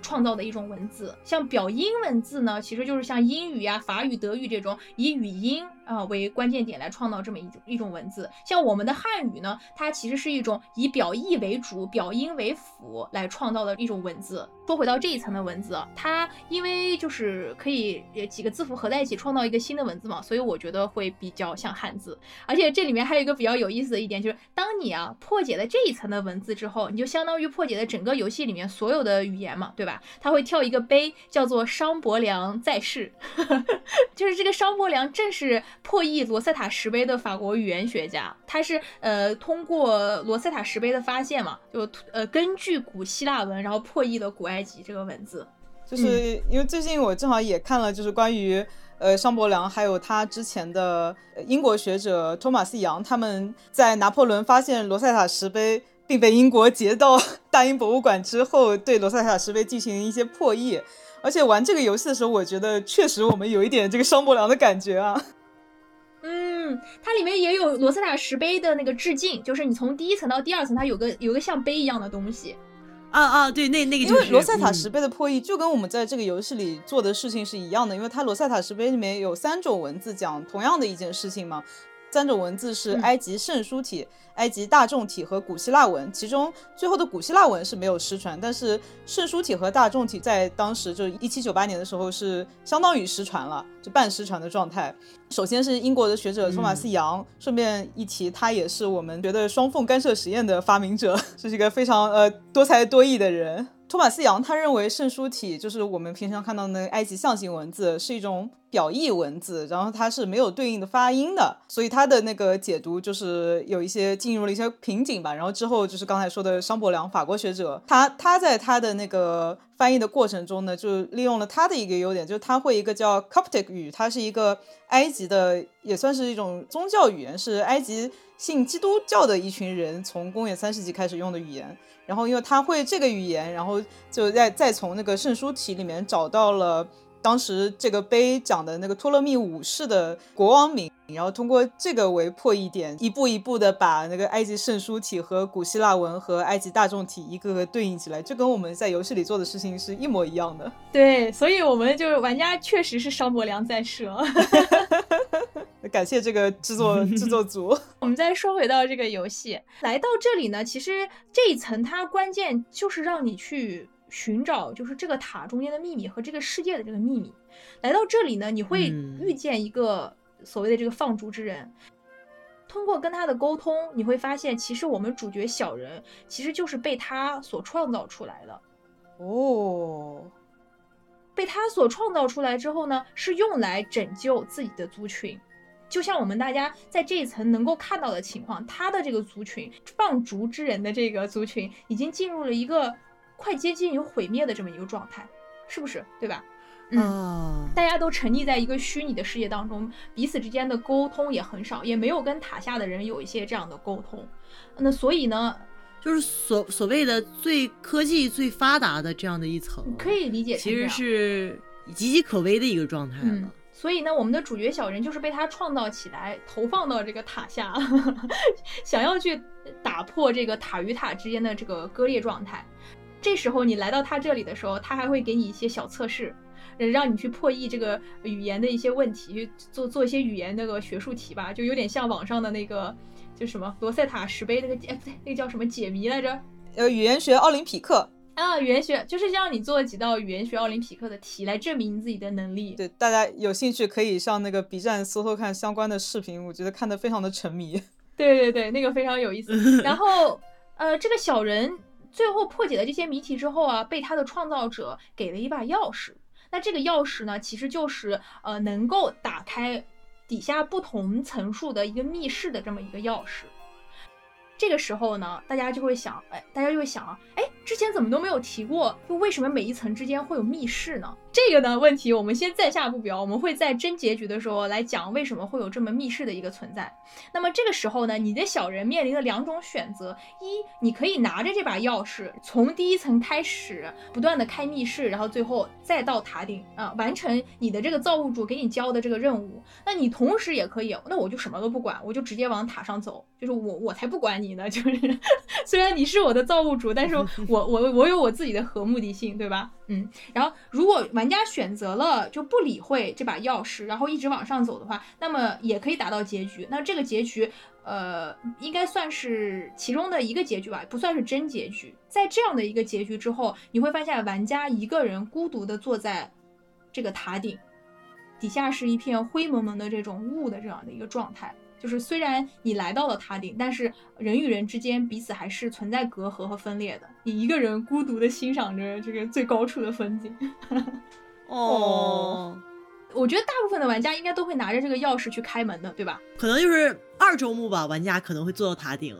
创造的一种文字。像表音文字呢，其实就是像英语呀、法语、德语这种以语音。啊，为关键点来创造这么一种一种文字，像我们的汉语呢，它其实是一种以表意为主、表音为辅来创造的一种文字。说回到这一层的文字，它因为就是可以几个字符合在一起创造一个新的文字嘛，所以我觉得会比较像汉字。而且这里面还有一个比较有意思的一点，就是当你啊破解了这一层的文字之后，你就相当于破解了整个游戏里面所有的语言嘛，对吧？它会跳一个碑，叫做商伯良在世，<laughs> 就是这个商伯良正是。破译罗塞塔石碑的法国语言学家，他是呃通过罗塞塔石碑的发现嘛，就呃根据古希腊文，然后破译了古埃及这个文字。就是因为最近我正好也看了，就是关于。呃，商伯良还有他之前的英国学者托马斯杨，他们在拿破仑发现罗塞塔石碑并被英国劫到 <laughs> 大英博物馆之后，对罗塞塔石碑进行一些破译。而且玩这个游戏的时候，我觉得确实我们有一点这个商伯良的感觉啊。嗯，它里面也有罗塞塔石碑的那个致敬，就是你从第一层到第二层，它有个有个像碑一样的东西。啊啊，对，那那个因为罗塞塔石碑的破译就跟我们在这个游戏里做的事情是一样的，因为它罗塞塔石碑里面有三种文字讲同样的一件事情嘛。三种文字是埃及圣书体、埃及大众体和古希腊文，其中最后的古希腊文是没有失传，但是圣书体和大众体在当时就一七九八年的时候是相当于失传了，就半失传的状态。首先是英国的学者托马斯杨，顺便一提，他也是我们觉得双缝干涉实验的发明者，<laughs> 这是一个非常呃多才多艺的人。托马斯杨他认为圣书体就是我们平常看到的埃及象形文字是一种表意文字，然后它是没有对应的发音的，所以他的那个解读就是有一些进入了一些瓶颈吧。然后之后就是刚才说的商伯良，法国学者，他他在他的那个翻译的过程中呢，就利用了他的一个优点，就是他会一个叫 Coptic 语，它是一个埃及的，也算是一种宗教语言，是埃及信基督教的一群人从公元三世纪开始用的语言。然后，因为他会这个语言，然后就再再从那个圣书体里面找到了当时这个碑讲的那个托勒密五世的国王名，然后通过这个为破译点，一步一步的把那个埃及圣书体和古希腊文和埃及大众体一个个对应起来，就跟我们在游戏里做的事情是一模一样的。对，所以我们就玩家确实是商伯良在设。<laughs> 感谢这个制作 <laughs> 制作组。<laughs> 我们再说回到这个游戏，来到这里呢，其实这一层它关键就是让你去寻找，就是这个塔中间的秘密和这个世界的这个秘密。来到这里呢，你会遇见一个所谓的这个放逐之人，通过跟他的沟通，你会发现，其实我们主角小人其实就是被他所创造出来的。哦，被他所创造出来之后呢，是用来拯救自己的族群。就像我们大家在这一层能够看到的情况，他的这个族群放逐之人的这个族群已经进入了一个快接近于毁灭的这么一个状态，是不是？对吧？嗯，大家都沉溺在一个虚拟的世界当中，彼此之间的沟通也很少，也没有跟塔下的人有一些这样的沟通。那所以呢，就是所所谓的最科技最发达的这样的一层，可以理解，其实是岌岌可危的一个状态了。所以呢，我们的主角小人就是被他创造起来，投放到这个塔下，<laughs> 想要去打破这个塔与塔之间的这个割裂状态。这时候你来到他这里的时候，他还会给你一些小测试，让你去破译这个语言的一些问题，做做一些语言那个学术题吧，就有点像网上的那个，就什么罗塞塔石碑那个，哎不对，那个叫什么解谜来着？呃，语言学奥林匹克。啊，语言学就是让你做几道语言学奥林匹克的题来证明自己的能力。对，大家有兴趣可以上那个 B 站搜搜看相关的视频，我觉得看的非常的沉迷。<laughs> 对对对，那个非常有意思。<laughs> 然后，呃，这个小人最后破解了这些谜题之后啊，被他的创造者给了一把钥匙。那这个钥匙呢，其实就是呃能够打开底下不同层数的一个密室的这么一个钥匙。这个时候呢，大家就会想，哎，大家就会想啊，哎，之前怎么都没有提过，就为什么每一层之间会有密室呢？这个呢问题，我们先暂下不表，我们会在真结局的时候来讲为什么会有这么密室的一个存在。那么这个时候呢，你的小人面临了两种选择：一，你可以拿着这把钥匙，从第一层开始不断的开密室，然后最后再到塔顶啊，完成你的这个造物主给你交的这个任务。那你同时也可以，那我就什么都不管，我就直接往塔上走，就是我我才不管你呢，就是虽然你是我的造物主，但是我我我有我自己的核目的性，对吧？嗯，然后如果玩家选择了就不理会这把钥匙，然后一直往上走的话，那么也可以达到结局。那这个结局，呃，应该算是其中的一个结局吧，不算是真结局。在这样的一个结局之后，你会发现玩家一个人孤独的坐在这个塔顶，底下是一片灰蒙蒙的这种雾的这样的一个状态。就是虽然你来到了塔顶，但是人与人之间彼此还是存在隔阂和分裂的。你一个人孤独的欣赏着这个最高处的风景。<laughs> 哦，我觉得大部分的玩家应该都会拿着这个钥匙去开门的，对吧？可能就是二周目吧，玩家可能会坐到塔顶。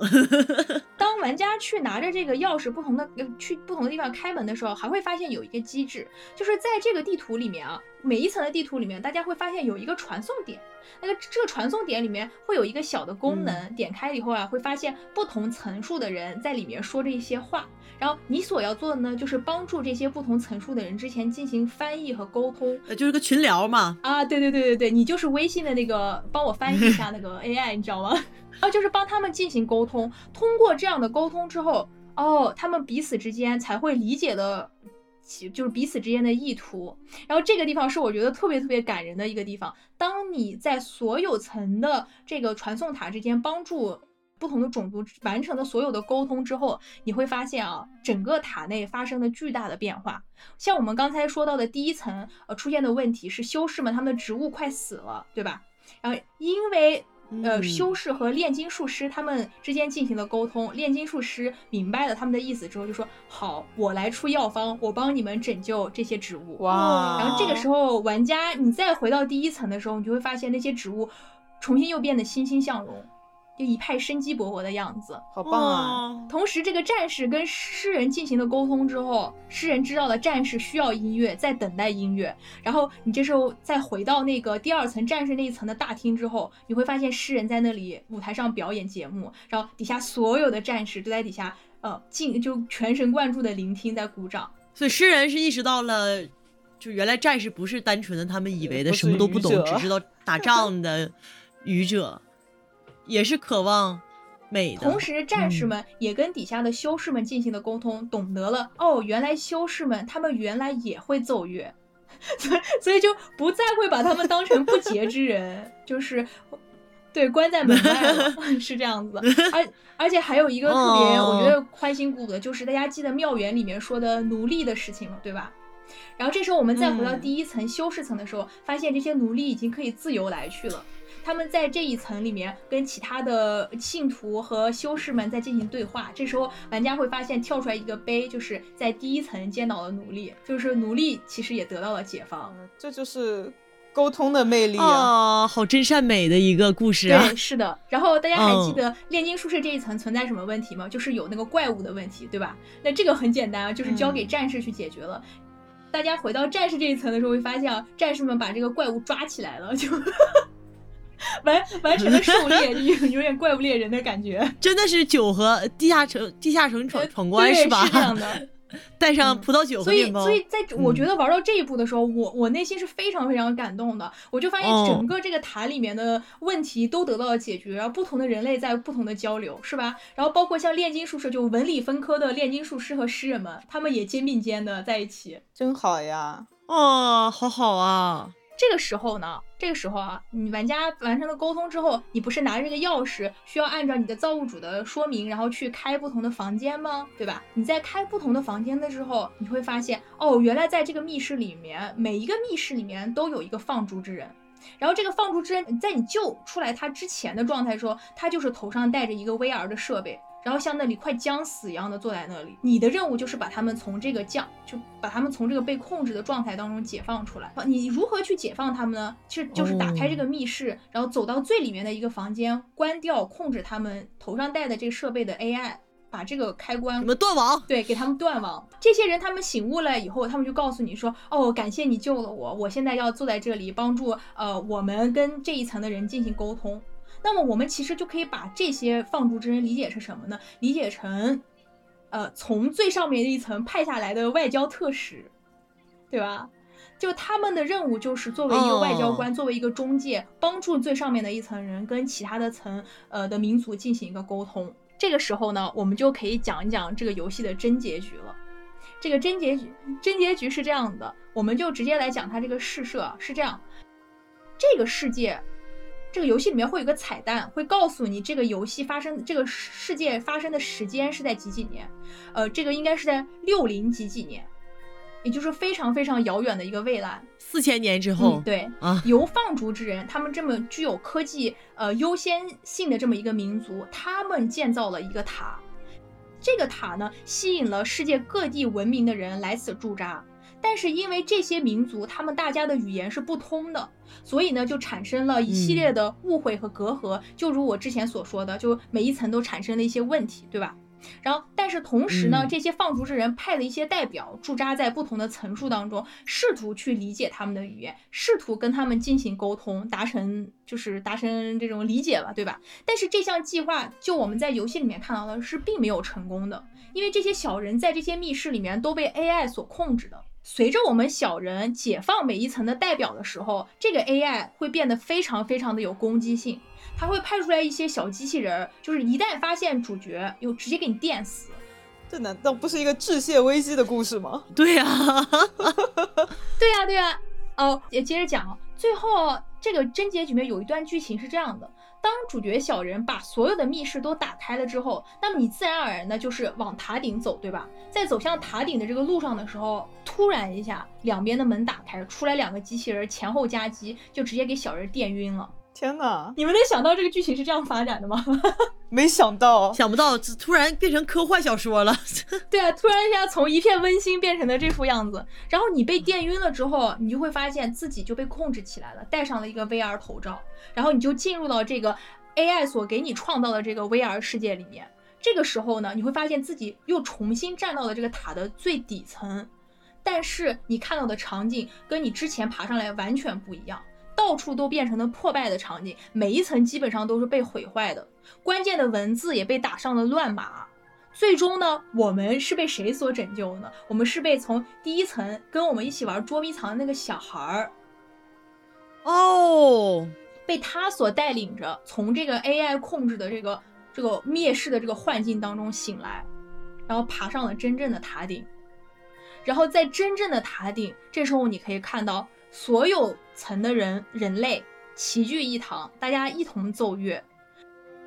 当 <laughs> 当玩家去拿着这个钥匙不同的呃去不同的地方开门的时候，还会发现有一个机制，就是在这个地图里面啊，每一层的地图里面，大家会发现有一个传送点。那个这个传送点里面会有一个小的功能，点开以后啊，会发现不同层数的人在里面说着一些话，然后你所要做的呢，就是帮助这些不同层数的人之前进行翻译和沟通。呃，就是个群聊嘛。啊，对对对对对，你就是微信的那个帮我翻译一下那个 <laughs> AI，你知道吗？然后就是帮他们进行沟通，通过这样的沟通之后，哦，他们彼此之间才会理解的。其就是彼此之间的意图，然后这个地方是我觉得特别特别感人的一个地方。当你在所有层的这个传送塔之间帮助不同的种族完成了所有的沟通之后，你会发现啊，整个塔内发生了巨大的变化。像我们刚才说到的第一层，呃，出现的问题是修士们他们的植物快死了，对吧？然后因为呃，修士和炼金术师他们之间进行了沟通，炼金术师明白了他们的意思之后，就说：“好，我来出药方，我帮你们拯救这些植物。”哇！然后这个时候，玩家你再回到第一层的时候，你就会发现那些植物重新又变得欣欣向荣。就一派生机勃勃的样子，好棒啊！同时，这个战士跟诗人进行了沟通之后，诗人知道了战士需要音乐，在等待音乐。然后你这时候再回到那个第二层战士那一层的大厅之后，你会发现诗人在那里舞台上表演节目，然后底下所有的战士都在底下呃静就全神贯注的聆听，在鼓掌。所以诗人是意识到了，就原来战士不是单纯的他们以为的什么都不懂，只知道打仗的愚者。也是渴望美的，同时战士们也跟底下的修士们进行了沟通，懂得了哦，原来修士们他们原来也会奏乐，<laughs> 所以所以就不再会把他们当成不洁之人，就是对关在门外了，<laughs> 是这样子。而而且还有一个特别我觉得宽心鼓舞的，就是大家记得庙园里面说的奴隶的事情了，对吧？然后这时候我们再回到第一层修士层的时候，发现这些奴隶已经可以自由来去了。他们在这一层里面跟其他的信徒和修士们在进行对话，这时候玩家会发现跳出来一个碑，就是在第一层见到了奴隶，就是奴隶其实也得到了解放，这就是沟通的魅力啊！好真善美的一个故事啊！对，是的。然后大家还记得炼金术士这一层存在什么问题吗？就是有那个怪物的问题，对吧？那这个很简单啊，就是交给战士去解决了。大家回到战士这一层的时候，会发现啊，战士们把这个怪物抓起来了，就。<laughs> 完完成了狩猎，<laughs> 有有点怪物猎人的感觉，<laughs> 真的是酒和地下城地下城闯闯关是吧？是这样的，带上葡萄酒和面包。所以，所以在我觉得玩到这一步的时候，我我内心是非常非常感动的。我就发现整个这个塔里面的问题都得到了解决，然后不同的人类在不同的交流，是吧？然后包括像炼金术士，就文理分科的炼金术师和诗人们，他们也肩并肩的在一起，真好呀！哦，好好啊。这个时候呢，这个时候啊，你玩家完成了沟通之后，你不是拿着这个钥匙，需要按照你的造物主的说明，然后去开不同的房间吗？对吧？你在开不同的房间的时候，你会发现，哦，原来在这个密室里面，每一个密室里面都有一个放逐之人，然后这个放逐之人，在你救出来他之前的状态时候，他就是头上戴着一个 VR 的设备。然后像那里快将死一样的坐在那里，你的任务就是把他们从这个将，就把他们从这个被控制的状态当中解放出来。你如何去解放他们呢？其实就是打开这个密室，然后走到最里面的一个房间，关掉控制他们头上戴的这个设备的 AI，把这个开关你们断网？对，给他们断网。这些人他们醒悟了以后，他们就告诉你说：“哦，感谢你救了我，我现在要坐在这里帮助呃我们跟这一层的人进行沟通。”那么我们其实就可以把这些放逐之人理解成什么呢？理解成，呃，从最上面的一层派下来的外交特使，对吧？就他们的任务就是作为一个外交官，作为一个中介，帮助最上面的一层人跟其他的层呃的民族进行一个沟通。这个时候呢，我们就可以讲一讲这个游戏的真结局了。这个真结局，真结局是这样的，我们就直接来讲它这个试射是这样，这个世界。这个游戏里面会有个彩蛋，会告诉你这个游戏发生这个世界发生的时间是在几几年，呃，这个应该是在六零几几年，也就是非常非常遥远的一个未来，四千年之后。对啊，由放逐之人，他们这么具有科技呃优先性的这么一个民族，他们建造了一个塔，这个塔呢吸引了世界各地文明的人来此驻扎。但是因为这些民族他们大家的语言是不通的，所以呢就产生了一系列的误会和隔阂。就如我之前所说的，就每一层都产生了一些问题，对吧？然后，但是同时呢，嗯这些放逐之人派了一些代表驻扎在不同的层数当中，试图去理解他们的语言，试图跟他们进行沟通，达成就是达成这种理解吧，对吧？但是这项计划，就我们在游戏里面看到的是并没有成功的，因为这些小人在这些密室里面都被 AI 所控制的。随着我们小人解放每一层的代表的时候，这个 AI 会变得非常非常的有攻击性，它会派出来一些小机器人儿，就是一旦发现主角，又直接给你电死。这难道不是一个致谢危机的故事吗？<laughs> 对 <laughs> <laughs> 呀、对呀、对呀、哦，也接着讲，最后这个真结局里面有一段剧情是这样的：当主角小人把所有的密室都打开了之后，那么你自然而然的就是往塔顶走，对吧？在走向塔顶的这个路上的时候，突然一下，两边的门打开，出来两个机器人前后夹击，就直接给小人电晕了。天哪，你们能想到这个剧情是这样发展的吗？<laughs> 没想到，想不到这突然变成科幻小说了。<laughs> 对啊，突然一下从一片温馨变成了这副样子，然后你被电晕了之后，你就会发现自己就被控制起来了，戴上了一个 VR 头罩，然后你就进入到这个 AI 所给你创造的这个 VR 世界里面。这个时候呢，你会发现自己又重新站到了这个塔的最底层，但是你看到的场景跟你之前爬上来完全不一样。到处都变成了破败的场景，每一层基本上都是被毁坏的，关键的文字也被打上了乱码。最终呢，我们是被谁所拯救呢？我们是被从第一层跟我们一起玩捉迷藏的那个小孩儿，哦，被他所带领着，从这个 AI 控制的这个这个灭世的这个幻境当中醒来，然后爬上了真正的塔顶。然后在真正的塔顶，这时候你可以看到所有层的人人类齐聚一堂，大家一同奏乐，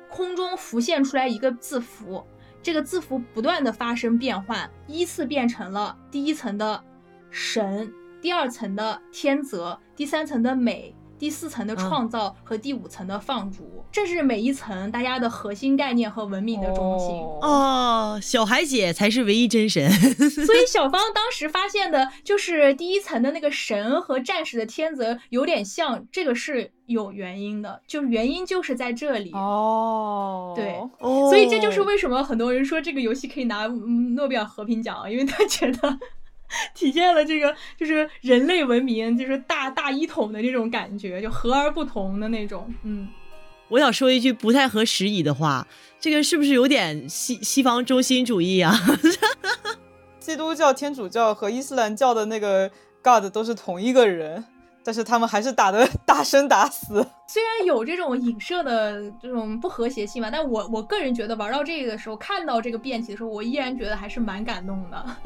空中浮现出来一个字符，这个字符不断的发生变换，依次变成了第一层的神，第二层的天泽，第三层的美，第四层的创造和第五层的放逐，这是每一层大家的核心概念和文明的中心。哦哦，小海姐才是唯一真神。<laughs> 所以小芳当时发现的就是第一层的那个神和战士的天泽有点像，这个是有原因的，就是原因就是在这里。哦，对哦，所以这就是为什么很多人说这个游戏可以拿嗯诺贝尔和平奖，因为他觉得 <laughs> 体现了这个就是人类文明就是大大一统的这种感觉，就和而不同的那种。嗯，我想说一句不太合时宜的话，这个是不是有点西西方中心主义啊？<laughs> 基督教、天主教和伊斯兰教的那个 God 都是同一个人，但是他们还是打的大生打死。虽然有这种影射的这种不和谐性吧，但我我个人觉得玩到这个的时候，看到这个变体的时候，我依然觉得还是蛮感动的。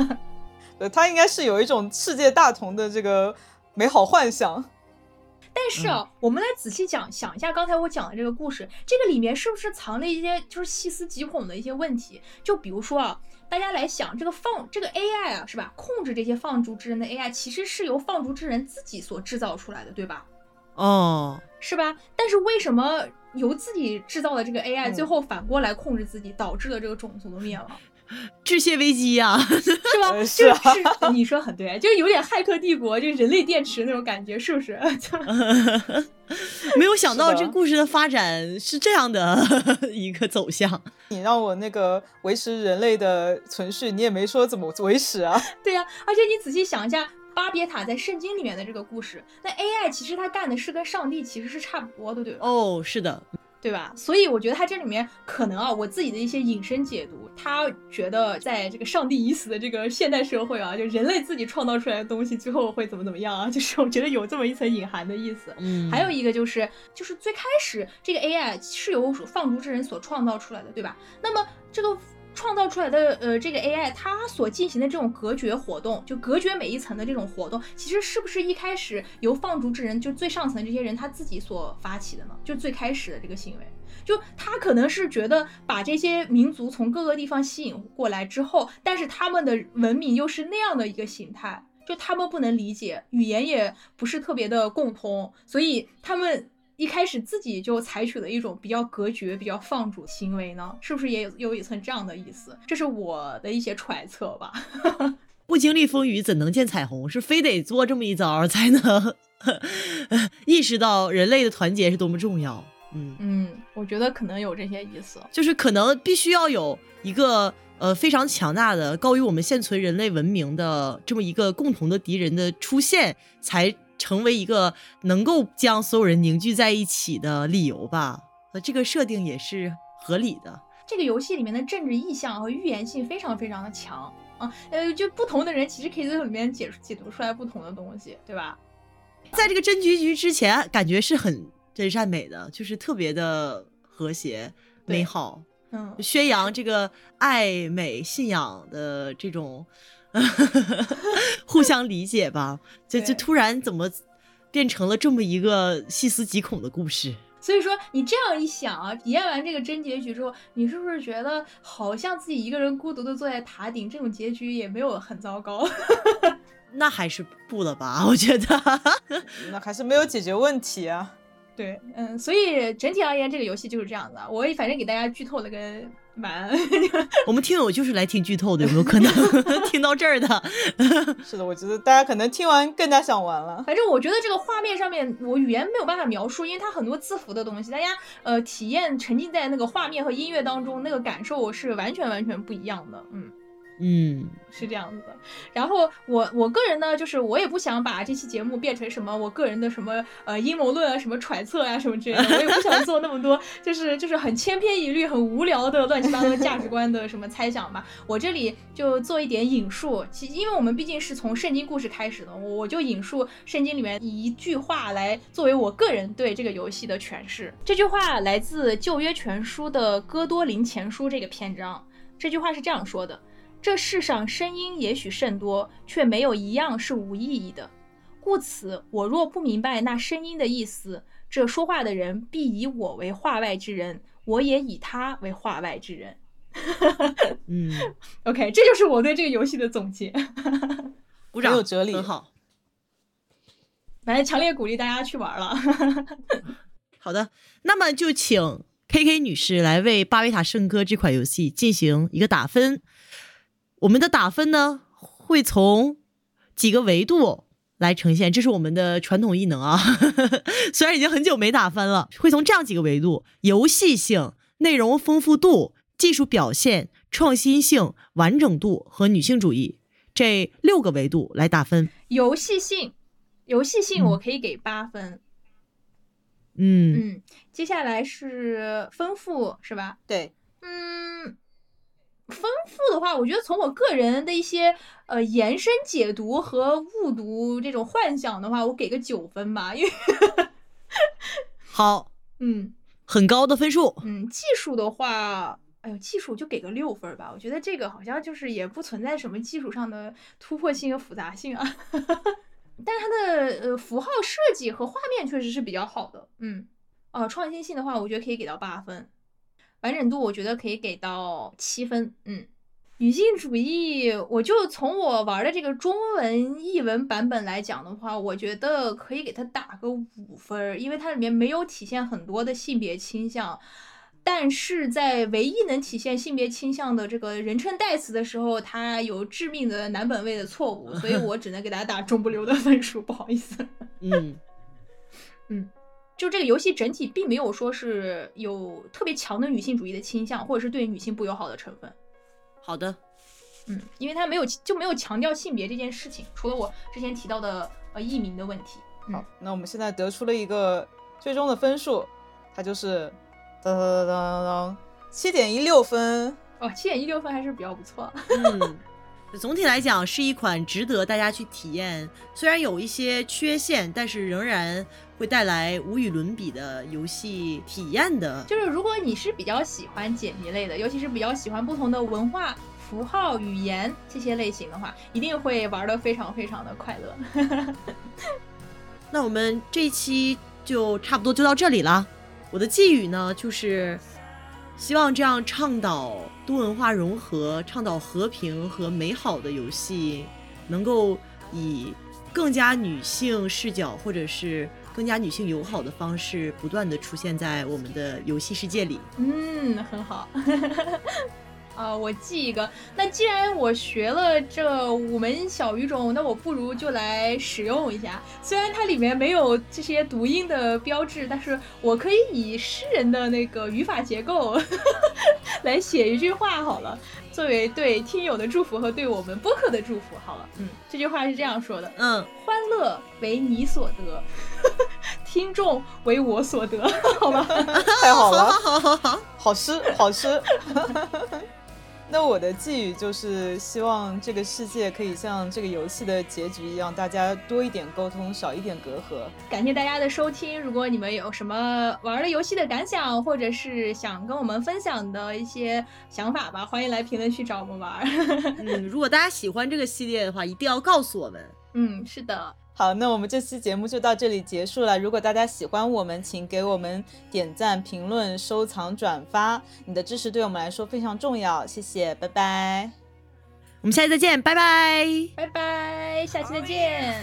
对他应该是有一种世界大同的这个美好幻想。但是啊，我们来仔细讲想一下刚才我讲的这个故事，这个里面是不是藏了一些就是细思极恐的一些问题？就比如说啊，大家来想这个放这个 AI 啊，是吧？控制这些放逐之人的 AI，其实是由放逐之人自己所制造出来的，对吧？哦，是吧？但是为什么由自己制造的这个 AI，、嗯最后反过来控制自己，导致了这个种族的灭亡？致谢危机呀、<laughs> 是吧？呃就是啊是你说很对，就是有点骇客帝国，就人类电池那种感觉，是不是？<laughs> <laughs> 没有想到这故事的发展是这样的一个走向。你让我那个维持人类的存续，你也没说怎么维持啊。对呀、而且你仔细想一下，巴别塔在圣经里面的这个故事，那 AI 其实它干的是跟上帝其实是差不多的，对吧？哦，是的，对吧？所以我觉得他这里面可能啊，我自己的一些引申解读，他觉得在这个上帝已死的这个现代社会啊，就人类自己创造出来的东西，最后会怎么怎么样啊？<laughs> 就是我觉得有这么一层隐含的意思。嗯，还有一个就是，就是最开始这个 AI 是由放逐之人所创造出来的，对吧？那么这个创造出来的呃这个 AI，它所进行的这种隔绝活动，就隔绝每一层的这种活动，其实是不是一开始由放逐之人，就最上层这些人他自己所发起的呢？就最开始的这个行为。就他可能是觉得把这些民族从各个地方吸引过来之后，但是他们的文明又是那样的一个形态，就他们不能理解，语言也不是特别的共通，所以他们一开始自己就采取了一种比较隔绝、比较放逐行为呢？是不是也有有一层这样的意思？这是我的一些揣测吧。<laughs> 不经历风雨怎能见彩虹？是非得做这么一招才能 <laughs> 意识到人类的团结是多么重要。嗯，嗯，我觉得可能有这些意思。就是可能必须要有一个呃非常强大的、高于我们现存人类文明的这么一个共同的敌人的出现，才成为一个能够将所有人凝聚在一起的理由吧。呃，这个设定也是合理的。这个游戏里面的政治意向和预言性非常非常的强啊，呃，就不同的人其实可以在里面解解读出来不同的东西，对吧？在这个真局局之前，感觉是很真善美的，就是特别的和谐美好，嗯，宣扬这个爱美信仰的这种 <laughs> 互相理解吧。就就突然怎么变成了这么一个细思极恐的故事？所以说你这样一想啊，体验完这个真结局之后，你是不是觉得好像自己一个人孤独的坐在塔顶，这种结局也没有很糟糕？<laughs> 那还是不了吧？我觉得。那还是没有解决问题啊。对，嗯，所以整体而言，这个游戏就是这样子啊。我也反正给大家剧透了个蛮，我们听友就是来听剧透的，有没有可能 <laughs> 听到这儿的？<laughs> 是的，我觉得大家可能听完更加想玩了。反正我觉得这个画面上面，我语言没有办法描述，因为它很多字符的东西，大家呃体验沉浸在那个画面和音乐当中，那个感受是完全完全不一样的。嗯。嗯，是这样子的，然后我我个人呢，就是我也不想把这期节目变成什么我个人的什么呃阴谋论啊、什么揣测啊什么之类的，我也不想做那么多，就是就是很千篇一律、很无聊的乱七八糟价值观的什么猜想吧。我这里就做一点引述，其因为我们毕竟是从圣经故事开始的，我我就引述圣经里面一句话来作为我个人对这个游戏的诠释。这句话来自旧约全书的哥多林前书这个篇章，这句话是这样说的。这世上声音也许甚多，却没有一样是无意义的。故此，我若不明白那声音的意思，这说话的人必以我为话外之人，我也以他为话外之人。<laughs> 嗯，OK，这就是我对这个游戏的总结。鼓掌，很有哲理很好。反正强烈鼓励大家去玩了。<laughs> 好的，那么就请 K K 女士来为《巴维塔圣歌》这款游戏进行一个打分。我们的打分呢，会从几个维度来呈现，这是我们的传统异能啊。<laughs> 虽然已经很久没打分了，会从这样几个维度：游戏性、内容丰富度、技术表现、创新性、完整度和女性主义这六个维度来打分。游戏性，游戏性我可以给八分。嗯嗯，接下来是丰富，是吧？对，嗯，丰富的话，我觉得从我个人的一些呃延伸解读和误读这种幻想的话，我给个九分吧，因为 <laughs> 好，嗯很高的分数。嗯，技术的话。哎呦，技术就给个六分吧，我觉得这个好像就是也不存在什么技术上的突破性和复杂性啊，<laughs> 但它的呃符号设计和画面确实是比较好的，嗯，哦，创新性的话，我觉得可以给到八分，完整度我觉得可以给到七分，嗯，女性主义，我就从我玩的这个中文译文版本来讲的话，我觉得可以给它打个五分儿，因为它里面没有体现很多的性别倾向。但是在唯一能体现性别倾向的这个人称代词的时候，它有致命的男本位的错误，所以 <laughs> 我只能给它打中不溜的分数，不好意思。嗯嗯就这个游戏整体并没有说是有特别强的女性主义的倾向，或者是对女性不友好的成分。好的，嗯，因为它没有就没有强调性别这件事情，除了我之前提到的呃译名的问题。嗯好，那我们现在得出了一个最终的分数，它就是当当当当当七点一六分。哦，七点一六分还是比较不错。<laughs> 嗯，总体来讲是一款值得大家去体验，虽然有一些缺陷，但是仍然会带来无与伦比的游戏体验的。就是如果你是比较喜欢解谜类的，尤其是比较喜欢不同的文化、符号、语言这些类型的话，一定会玩的非常非常的快乐。<laughs> 那我们这一期就差不多就到这里了。我的寄语呢，就是希望这样倡导多文化融合、倡导和平和美好的游戏，能够以更加女性视角或者是更加女性友好的方式，不断的出现在我们的游戏世界里。嗯，很好。啊，我记一个。那既然我学了这五门小语种，那我不如就来使用一下。虽然它里面没有这些读音的标志，但是我可以以诗人的那个语法结构 <laughs> 来写一句话好了，作为对听友的祝福和对我们播客的祝福。好了，嗯，这句话是这样说的：嗯，欢乐为你所得，<laughs> 听众为我所得，好吧？<laughs> 太好了，<laughs> 好好好，好诗，好诗。那我的寄语就是希望这个世界可以像这个游戏的结局一样，大家多一点沟通，少一点隔阂。感谢大家的收听。如果你们有什么玩了游戏的感想，或者是想跟我们分享的一些想法吧，欢迎来评论区找我们玩。<laughs> 嗯，如果大家喜欢这个系列的话，一定要告诉我们。嗯，是的。好，那我们这期节目就到这里结束了。如果大家喜欢我们，请给我们点赞、评论、收藏、转发，你的支持对我们来说非常重要。谢谢，拜拜。我们下期再见，拜拜，拜拜，下期再见。